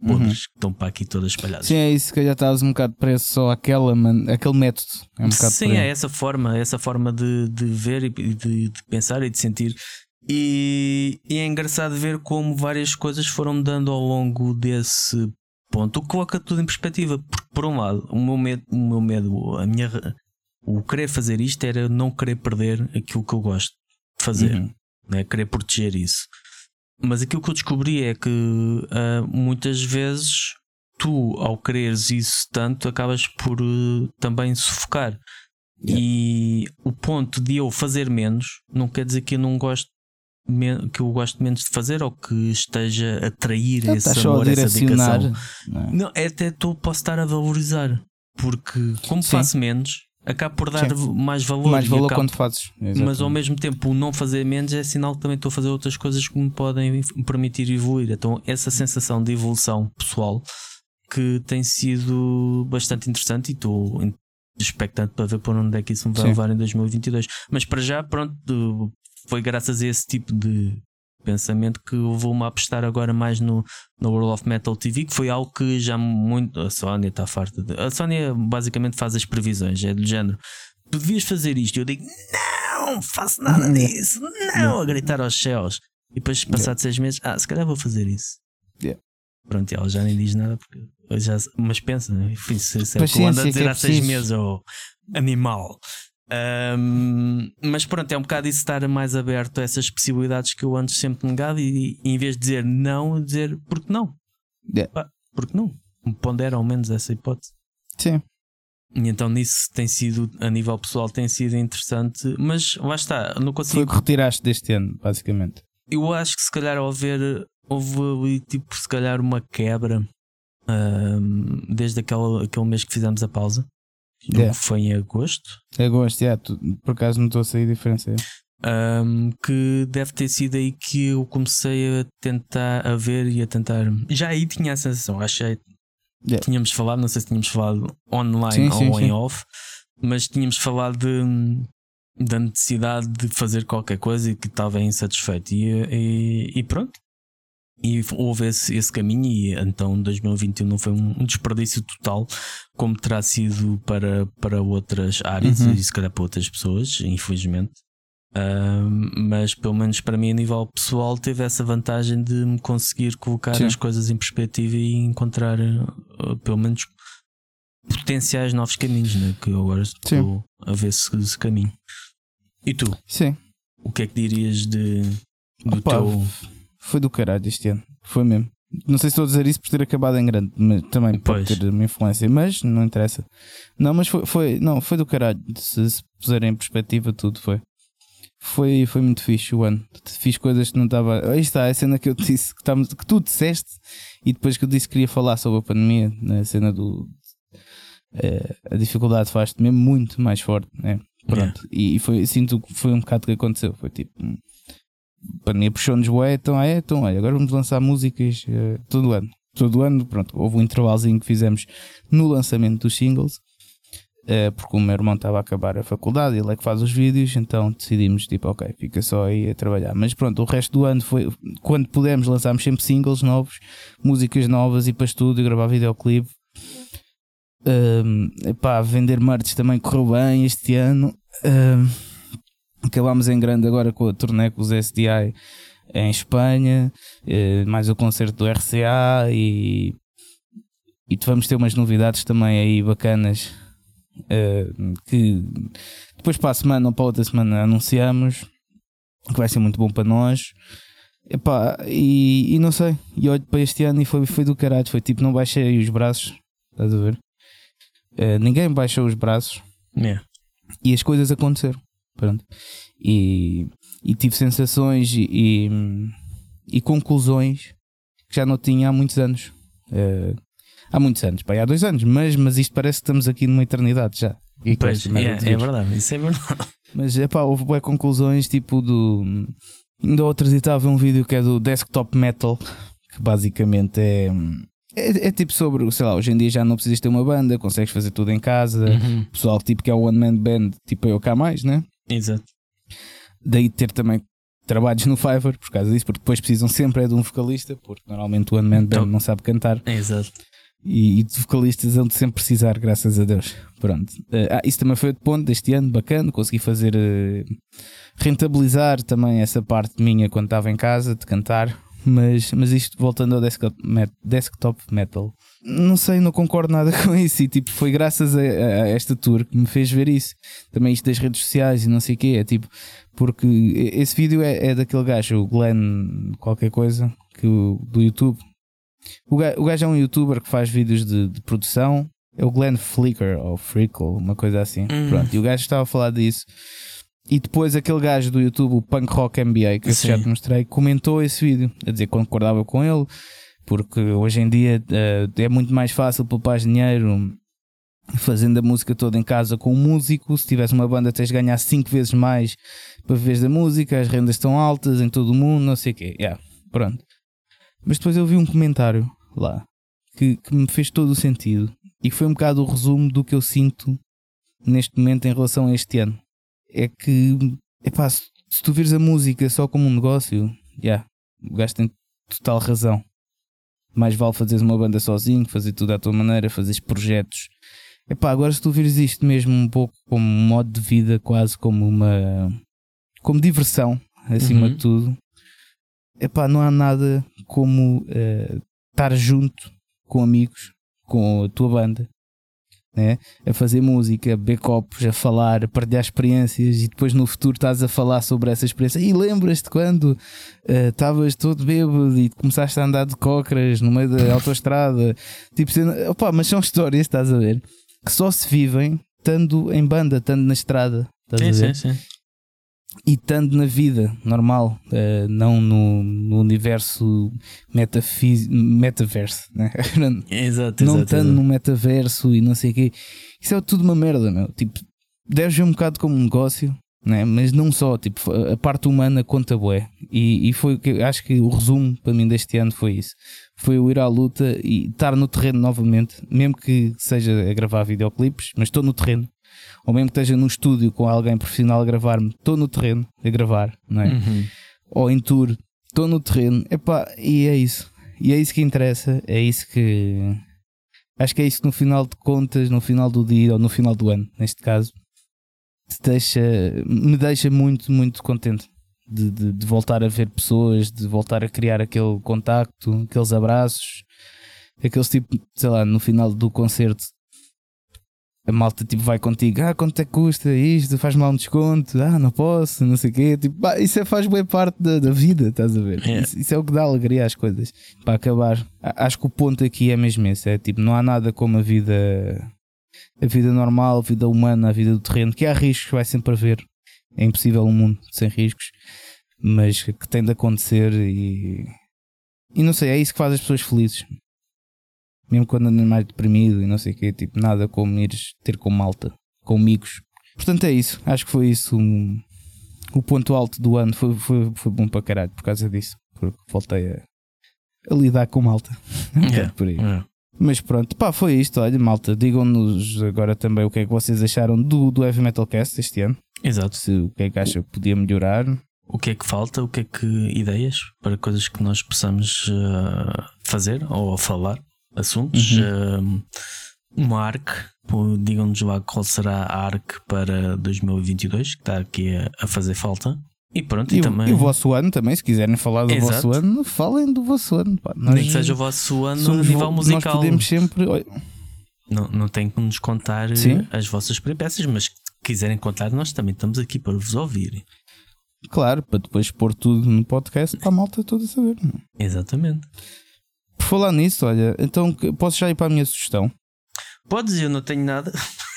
podres uhum. que estão para aqui todas espalhadas. Sim, é isso que já estavas um bocado preso só àquela, man... aquele método. É um Sim, é essa forma, essa forma de, de ver e de, de pensar e de sentir. E, e, é engraçado ver como várias coisas foram dando ao longo desse ponto, o que coloca tudo em perspectiva. Porque, por um lado, o meu medo, o meu medo a minha, o querer fazer isto era não querer perder aquilo que eu gosto de fazer, uhum. né? querer proteger isso. Mas aquilo que eu descobri é que uh, muitas vezes tu, ao quereres isso tanto, acabas por uh, também sufocar. Yeah. E o ponto de eu fazer menos não quer dizer que eu não gosto que eu gosto menos de fazer ou que esteja a atrair então, esse amor, essa dedicação. Não, é? não é até tu posso estar a valorizar. Porque como Sim. faço menos, acabo por dar Sim. mais valor. Mais valor acabo... quando fazes. Exatamente. Mas ao mesmo tempo, o não fazer menos é sinal que também estou a fazer outras coisas que me podem permitir evoluir. Então, essa sensação de evolução pessoal que tem sido bastante interessante e estou expectante para ver por onde é que isso me vai Sim. levar em 2022. Mas para já, pronto, foi graças a esse tipo de pensamento que eu vou-me apostar agora mais no, no World of Metal TV, que foi algo que já muito. A Sónia está farta de. A Sónia basicamente faz as previsões, é do género. Tu devias fazer isto. E eu digo, não, faço nada disso, não, a gritar aos céus. E depois, passados seis meses, ah, se calhar vou fazer isso. Yeah. Pronto, ela já nem diz nada, porque já, mas pensa, se é que eu ando a dizer é há seis meses, ou oh, animal. Um, mas pronto, é um bocado isso estar mais aberto a essas possibilidades que eu antes sempre negado e, e em vez de dizer não, dizer porque não. Yeah. Pá, porque não? Pondera ao menos essa hipótese. Sim. E então nisso tem sido, a nível pessoal, tem sido interessante, mas lá está, não consigo. Foi o que retiraste deste ano, basicamente. Eu acho que se calhar ao ver, houve tipo, se calhar uma quebra um, desde aquele, aquele mês que fizemos a pausa. Yeah. Foi em agosto. Agosto, yeah, tu, por acaso não estou a sair diferença. Um, que deve ter sido aí que eu comecei a tentar a ver e a tentar. Já aí tinha a sensação, achei. Yeah. Tínhamos falado, não sei se tínhamos falado online sim, ou sim, em sim. off, mas tínhamos falado de, da necessidade de fazer qualquer coisa e que estava insatisfeito. E, e, e pronto, e houve esse, esse caminho, e então 2021 não foi um, desperdício total, como terá sido para, para outras áreas uhum. e se calhar para outras pessoas, infelizmente. Uh, mas pelo menos para mim, a nível pessoal, teve essa vantagem de me conseguir colocar Sim. as coisas em perspectiva e encontrar, uh, pelo menos, potenciais novos caminhos, né? que eu agora estou a ver se, se caminho. E tu? Sim. O que é que dirias de, do Opa, teu foi do caralho este ano. Foi mesmo. Não sei se estou a dizer isso por ter acabado em grande, mas também pois. pode ter uma influência, mas não interessa. Não, mas foi, foi não, foi do caralho. Se, se puserem em perspectiva, tudo foi. Foi, foi muito fixe o ano. Fiz coisas que não estava. Aí está, a cena que eu disse, que, tava, que tu disseste, e depois que eu disse que queria falar sobre a pandemia, na né, cena do. É, a dificuldade faz-te mesmo muito mais forte, né? Pronto. Yeah. E, e foi, sinto que foi um bocado que aconteceu. Foi tipo a pandemia puxou-nos bué, então, é, então olha, agora vamos lançar músicas uh, todo ano. Todo ano, pronto, houve um intervalozinho que fizemos no lançamento dos singles, uh, porque o meu irmão estava a acabar a faculdade, ele é que faz os vídeos, então decidimos, tipo, ok, fica só aí a trabalhar. Mas pronto, o resto do ano foi, quando pudemos, lançámos sempre singles novos, músicas novas, e para estúdio, gravar videoclipe. Um, epá, vender merch também correu bem este ano. Um, Acabámos em grande agora com a turnê com os SDI em Espanha, eh, mais o concerto do RCA e, e vamos ter umas novidades também aí bacanas eh, que depois para a semana ou para a outra semana anunciamos que vai ser muito bom para nós. Epá, e, e não sei, e olho para este ano e foi, foi do caralho, foi tipo, não baixei os braços, estás a ver? Uh, ninguém baixou os braços yeah. e as coisas aconteceram. Pronto. E, e tive sensações e, e, e, conclusões que já não tinha há muitos anos. Uh, há muitos anos, pá, há dois anos, mas, mas isto parece que estamos aqui numa eternidade já. E pois, é, é, verdade, isso é verdade. Mas é pá, houve boas conclusões tipo do. Ainda outras estava um vídeo que é do Desktop Metal, que basicamente é. É, é, tipo sobre, sei lá, hoje em dia já não precisas ter uma banda, consegues fazer tudo em casa. Uhum. Pessoal tipo que é o One Man Band, tipo eu cá mais, né? Exato. Daí ter também trabalhos no Fiverr por causa disso, porque depois precisam sempre é de um vocalista, porque normalmente o One Man Band então, não sabe cantar. Exato. E, e de vocalistas vão sempre precisar, graças a Deus. Pronto. Uh, ah, isso também foi outro ponto deste ano, bacana. Consegui fazer. Uh, rentabilizar também essa parte minha quando estava em casa de cantar. Mas, mas isto voltando ao desktop, desktop metal, não sei, não concordo nada com isso. E tipo, foi graças a, a, esta tour que me fez ver isso. Também isto das redes sociais e não sei o quê. É tipo, porque esse vídeo é, é daquele gajo, o Glenn, qualquer coisa, que do YouTube. O gajo, o gajo é um youtuber que faz vídeos de, de produção. É o Glenn Flicker ou Frickle, uma coisa assim. Hum. Pronto, e o gajo estava a falar disso. E depois aquele gajo do YouTube, o Punk Rock NBA, que eu já te mostrei, comentou esse vídeo, a dizer que concordava com ele, porque hoje em dia uh, é muito mais fácil poupar dinheiro fazendo a música toda em casa com um músico. Se tivesse uma banda, tens de ganhar 5 vezes mais para viver da música, as rendas estão altas em todo o mundo, não sei o quê. Yeah, pronto. Mas depois eu vi um comentário lá que, que me fez todo o sentido e foi um bocado o resumo do que eu sinto neste momento em relação a este ano é que, epá, se, se tu vires a música só como um negócio, já, yeah, o gajo tem total razão. Mais vale fazeres uma banda sozinho, fazer tudo à tua maneira, fazeres projetos. Epá, agora se tu vires isto mesmo um pouco como um modo de vida, quase como uma. como diversão, acima uhum. de tudo, epá, não há nada como uh, estar junto com amigos, com a tua banda, né? a fazer música, copos, a falar, a partilhar experiências e depois no futuro estás a falar sobre essa experiência. E lembras-te quando eh, estavas uh, todo bêbado e começaste a andar de cócoras no meio da autoestrada? Tipo, sendo, opa, mas são histórias, estás a ver? Que só se vivem estando em banda, estando na estrada. Estás sim, a ver? sim, sim e estando na vida normal, uh, não no, no universo metaverso, né? exato, não estando no metaverso e não sei o quê. Isso é tudo uma merda, meu. Tipo, deves ver um bocado como um negócio, né? mas não só. Tipo, a parte humana conta bué. E, e foi que acho que o resumo para mim deste ano foi isso: foi eu ir à luta e estar no terreno novamente, mesmo que seja a gravar videoclipes, mas estou no terreno ou mesmo que esteja no estúdio com alguém profissional a gravar-me, estou no terreno a gravar, não é? Uhum. Ou em tour, estou no terreno, epá, e é isso. E é isso que interessa, é isso que. Acho que é isso que no final de contas, no final do dia, ou no final do ano, neste caso, deixa, me deixa muito, muito contente. De, de, de, voltar a ver pessoas, de voltar a criar aquele contacto, aqueles abraços, aqueles tipo, sei lá, no final do concerto a malta tipo vai contigo, ah, quanto é que custa isto? Faz mal um desconto, ah, não posso, não sei o quê. Tipo, bah, isso é, faz boa parte da, da, vida, estás a ver? Yeah. Isso, isso, é o que dá alegria às coisas. Para acabar, acho que o ponto aqui é mesmo esse: é tipo, não há nada como a vida, a vida normal, a vida humana, a vida do terreno, que há riscos, vai sempre haver. É impossível um mundo sem riscos, mas que tem de acontecer e. E não sei, é isso que faz as pessoas felizes mesmo quando andas mais deprimido e não sei o quê, tipo, nada como ires ter com malta, com amigos. Portanto, é isso. Acho que foi isso um, o ponto alto do ano. Foi, foi, foi bom para caralho por causa disso, porque voltei a, a lidar com malta. Yeah. por aí. Yeah. Mas pronto, pá, foi isto. Olha, malta, digam-nos agora também o que é que vocês acharam do, do Heavy Metal Cast este ano. Exato. Se, o que é que acha que podia melhorar. O que é que falta? O que é que ideias para coisas que nós possamos uh, fazer ou falar? Assuntos. Uhum. uma ARC, digam-nos lá qual será a ARC para 2022, que está aqui a, a fazer falta. E pronto, e, e, também... e o vosso ano também, se quiserem falar do Exato. vosso ano, falem do vosso ano. Pá. Nós Nem que seja o vosso ano no nível musical. Nós podemos sempre. Não, não tem que nos contar Sim. as vossas peripécias, mas se quiserem contar, nós também estamos aqui para vos ouvir. Claro, para depois pôr tudo no podcast para a malta toda saber. Exatamente. Por falar nisso, olha, então posso já ir para a minha sugestão? Podes, eu não tenho nada.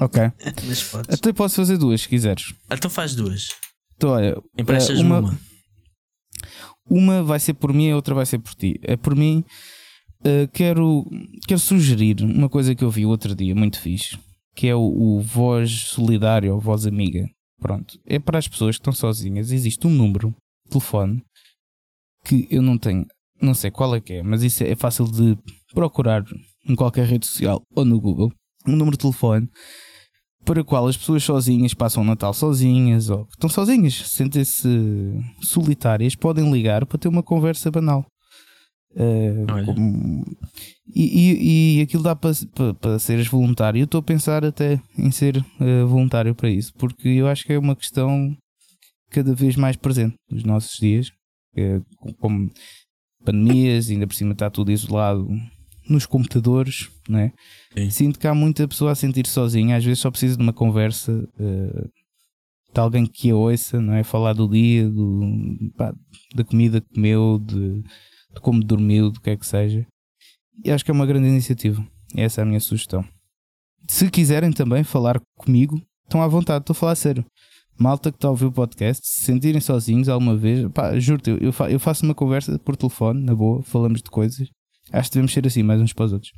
Ok. Mas podes. Até posso fazer duas se quiseres. Então faz duas. Então, olha, Emprestas uma, uma. Uma vai ser por mim e a outra vai ser por ti. É por mim, uh, quero, quero sugerir uma coisa que eu vi o outro dia, muito fixe, que é o, o Voz Solidário ou Voz Amiga. Pronto. É para as pessoas que estão sozinhas. Existe um número telefone que eu não tenho não sei qual é que é, mas isso é fácil de procurar em qualquer rede social ou no Google. Um número de telefone para a qual as pessoas sozinhas passam o Natal sozinhas ou estão sozinhas, sentem-se solitárias, podem ligar para ter uma conversa banal. Uh, como... e, e, e, aquilo dá para, para, para seres voluntário. Eu estou a pensar até em ser uh, voluntário para isso, porque eu acho que é uma questão cada vez mais presente nos nossos dias, uh, como pandemias, ainda por cima está tudo isolado nos computadores, né? Sinto que há muita pessoa a sentir sozinha, às vezes só precisa de uma conversa uh, de alguém que a ouça, não é? Falar do dia, do, pá, da comida que comeu, de, de, como dormiu, do que é que seja. E acho que é uma grande iniciativa. Essa é a minha sugestão. Se quiserem também falar comigo, estão à vontade, estou a falar sério. Malta que está a ouvir o podcast, se sentirem sozinhos alguma vez, pá, juro-te, eu, eu faço uma conversa por telefone, na boa, falamos de coisas Acho que devemos ser assim, mais uns para os outros.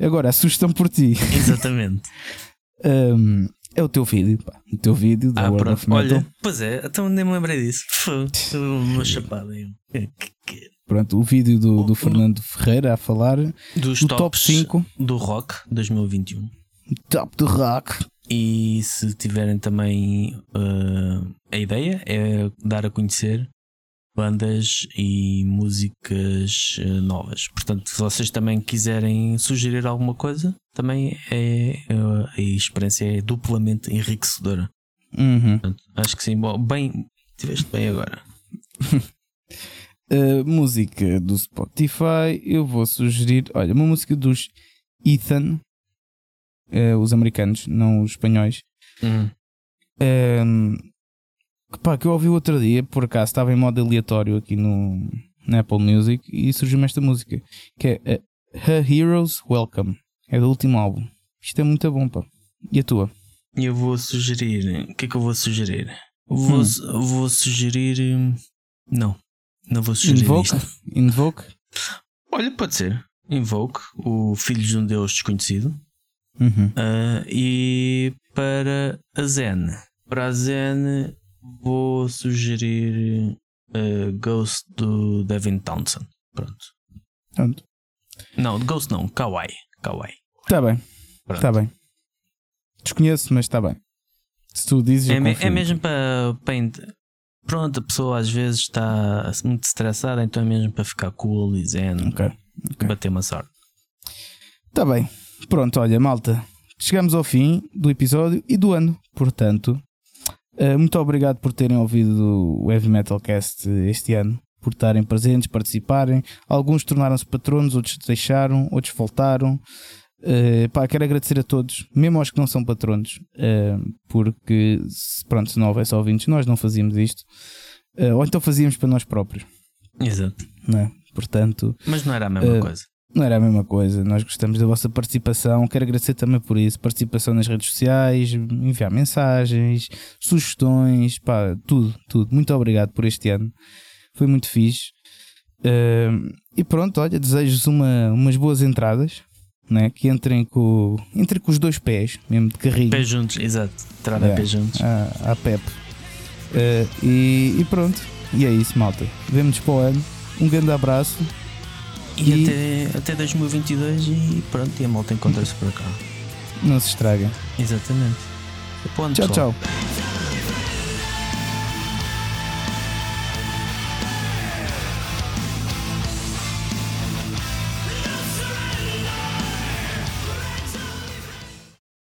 Agora, a sugestão por ti. Exatamente. um, é o teu vídeo, pá. O teu vídeo da ah, World of Metal. Olha, pois é, então nem me lembrei disso. Foi uma chapada aí. Pronto, o vídeo do, do Fernando Ferreira a falar dos do top 5 do rock 2021. Top do rock. E se tiverem também uh, a ideia, é dar a conhecer bandas e músicas eh, novas. Portanto, se vocês também quiserem sugerir alguma coisa, também é, é a experiência é duplamente enriquecedora. Uhum. Portanto, acho que sim. Bom, bem, tiveste bem agora. música do Spotify, eu vou sugerir, olha, uma música dos Ethan, uh, os americanos, não os espanhóis. Uhum. Um, que, pá, que eu ouvi o outro dia, por acaso estava em modo aleatório aqui no, na Apple Music e surgiu-me esta música que é uh, Her Heroes Welcome. É do último álbum. Isto é muito bom, pá. E a tua? Eu vou sugerir. O que é que eu vou sugerir? Vou, hum. vou sugerir. Hum, não. Não vou sugerir. Invoke? Isto. Invoke? Olha, pode ser. Invoke, o Filho de um Deus Desconhecido. Uhum. Uh, e para a Zen. Para a Zen, vou sugerir uh, Ghost do Devin Townsend. Pronto. Pronto. Não, Ghost não, Kawaii. Kawaii. Está bem. Está bem. Desconheço, mas está bem. Se tu dizes. É, me, é mesmo para, para. Pronto, a pessoa às vezes está muito estressada, então é mesmo para ficar cool e zen. Ok. okay. Bater uma sorte. Está bem. Pronto, olha, malta. Chegamos ao fim do episódio e do ano. Portanto, Uh, muito obrigado por terem ouvido o Heavy Metal Cast este ano, por estarem presentes, participarem. Alguns tornaram-se patronos, outros deixaram, outros voltaram. Uh, pá, quero agradecer a todos, mesmo aos que não são patronos, uh, porque pronto, se não houvesse ouvintes, nós não fazíamos isto, uh, ou então fazíamos para nós próprios. Exato. Não é? Portanto, Mas não era a mesma coisa não era a mesma coisa. Nós gostamos da vossa participação. Quero agradecer também por isso. Participação nas redes sociais, enviar mensagens, sugestões, pá, tudo, tudo. Muito obrigado por este ano. Foi muito fixe. Uh, e pronto, olha, desejo-vos uma, umas boas entradas. Né? Que entrem com, entrem com os dois pés, mesmo de carrinho. Pés juntos, exato. Entrada é, pés juntos. A, a PEP. Uh, e, e pronto. E é isso, malta. Vemo-nos para o ano. Um grande abraço e, e, até, até 2022 e pronto, e a malta encontra-se por cá. Não se estraga. Exatamente. tchau, tchau.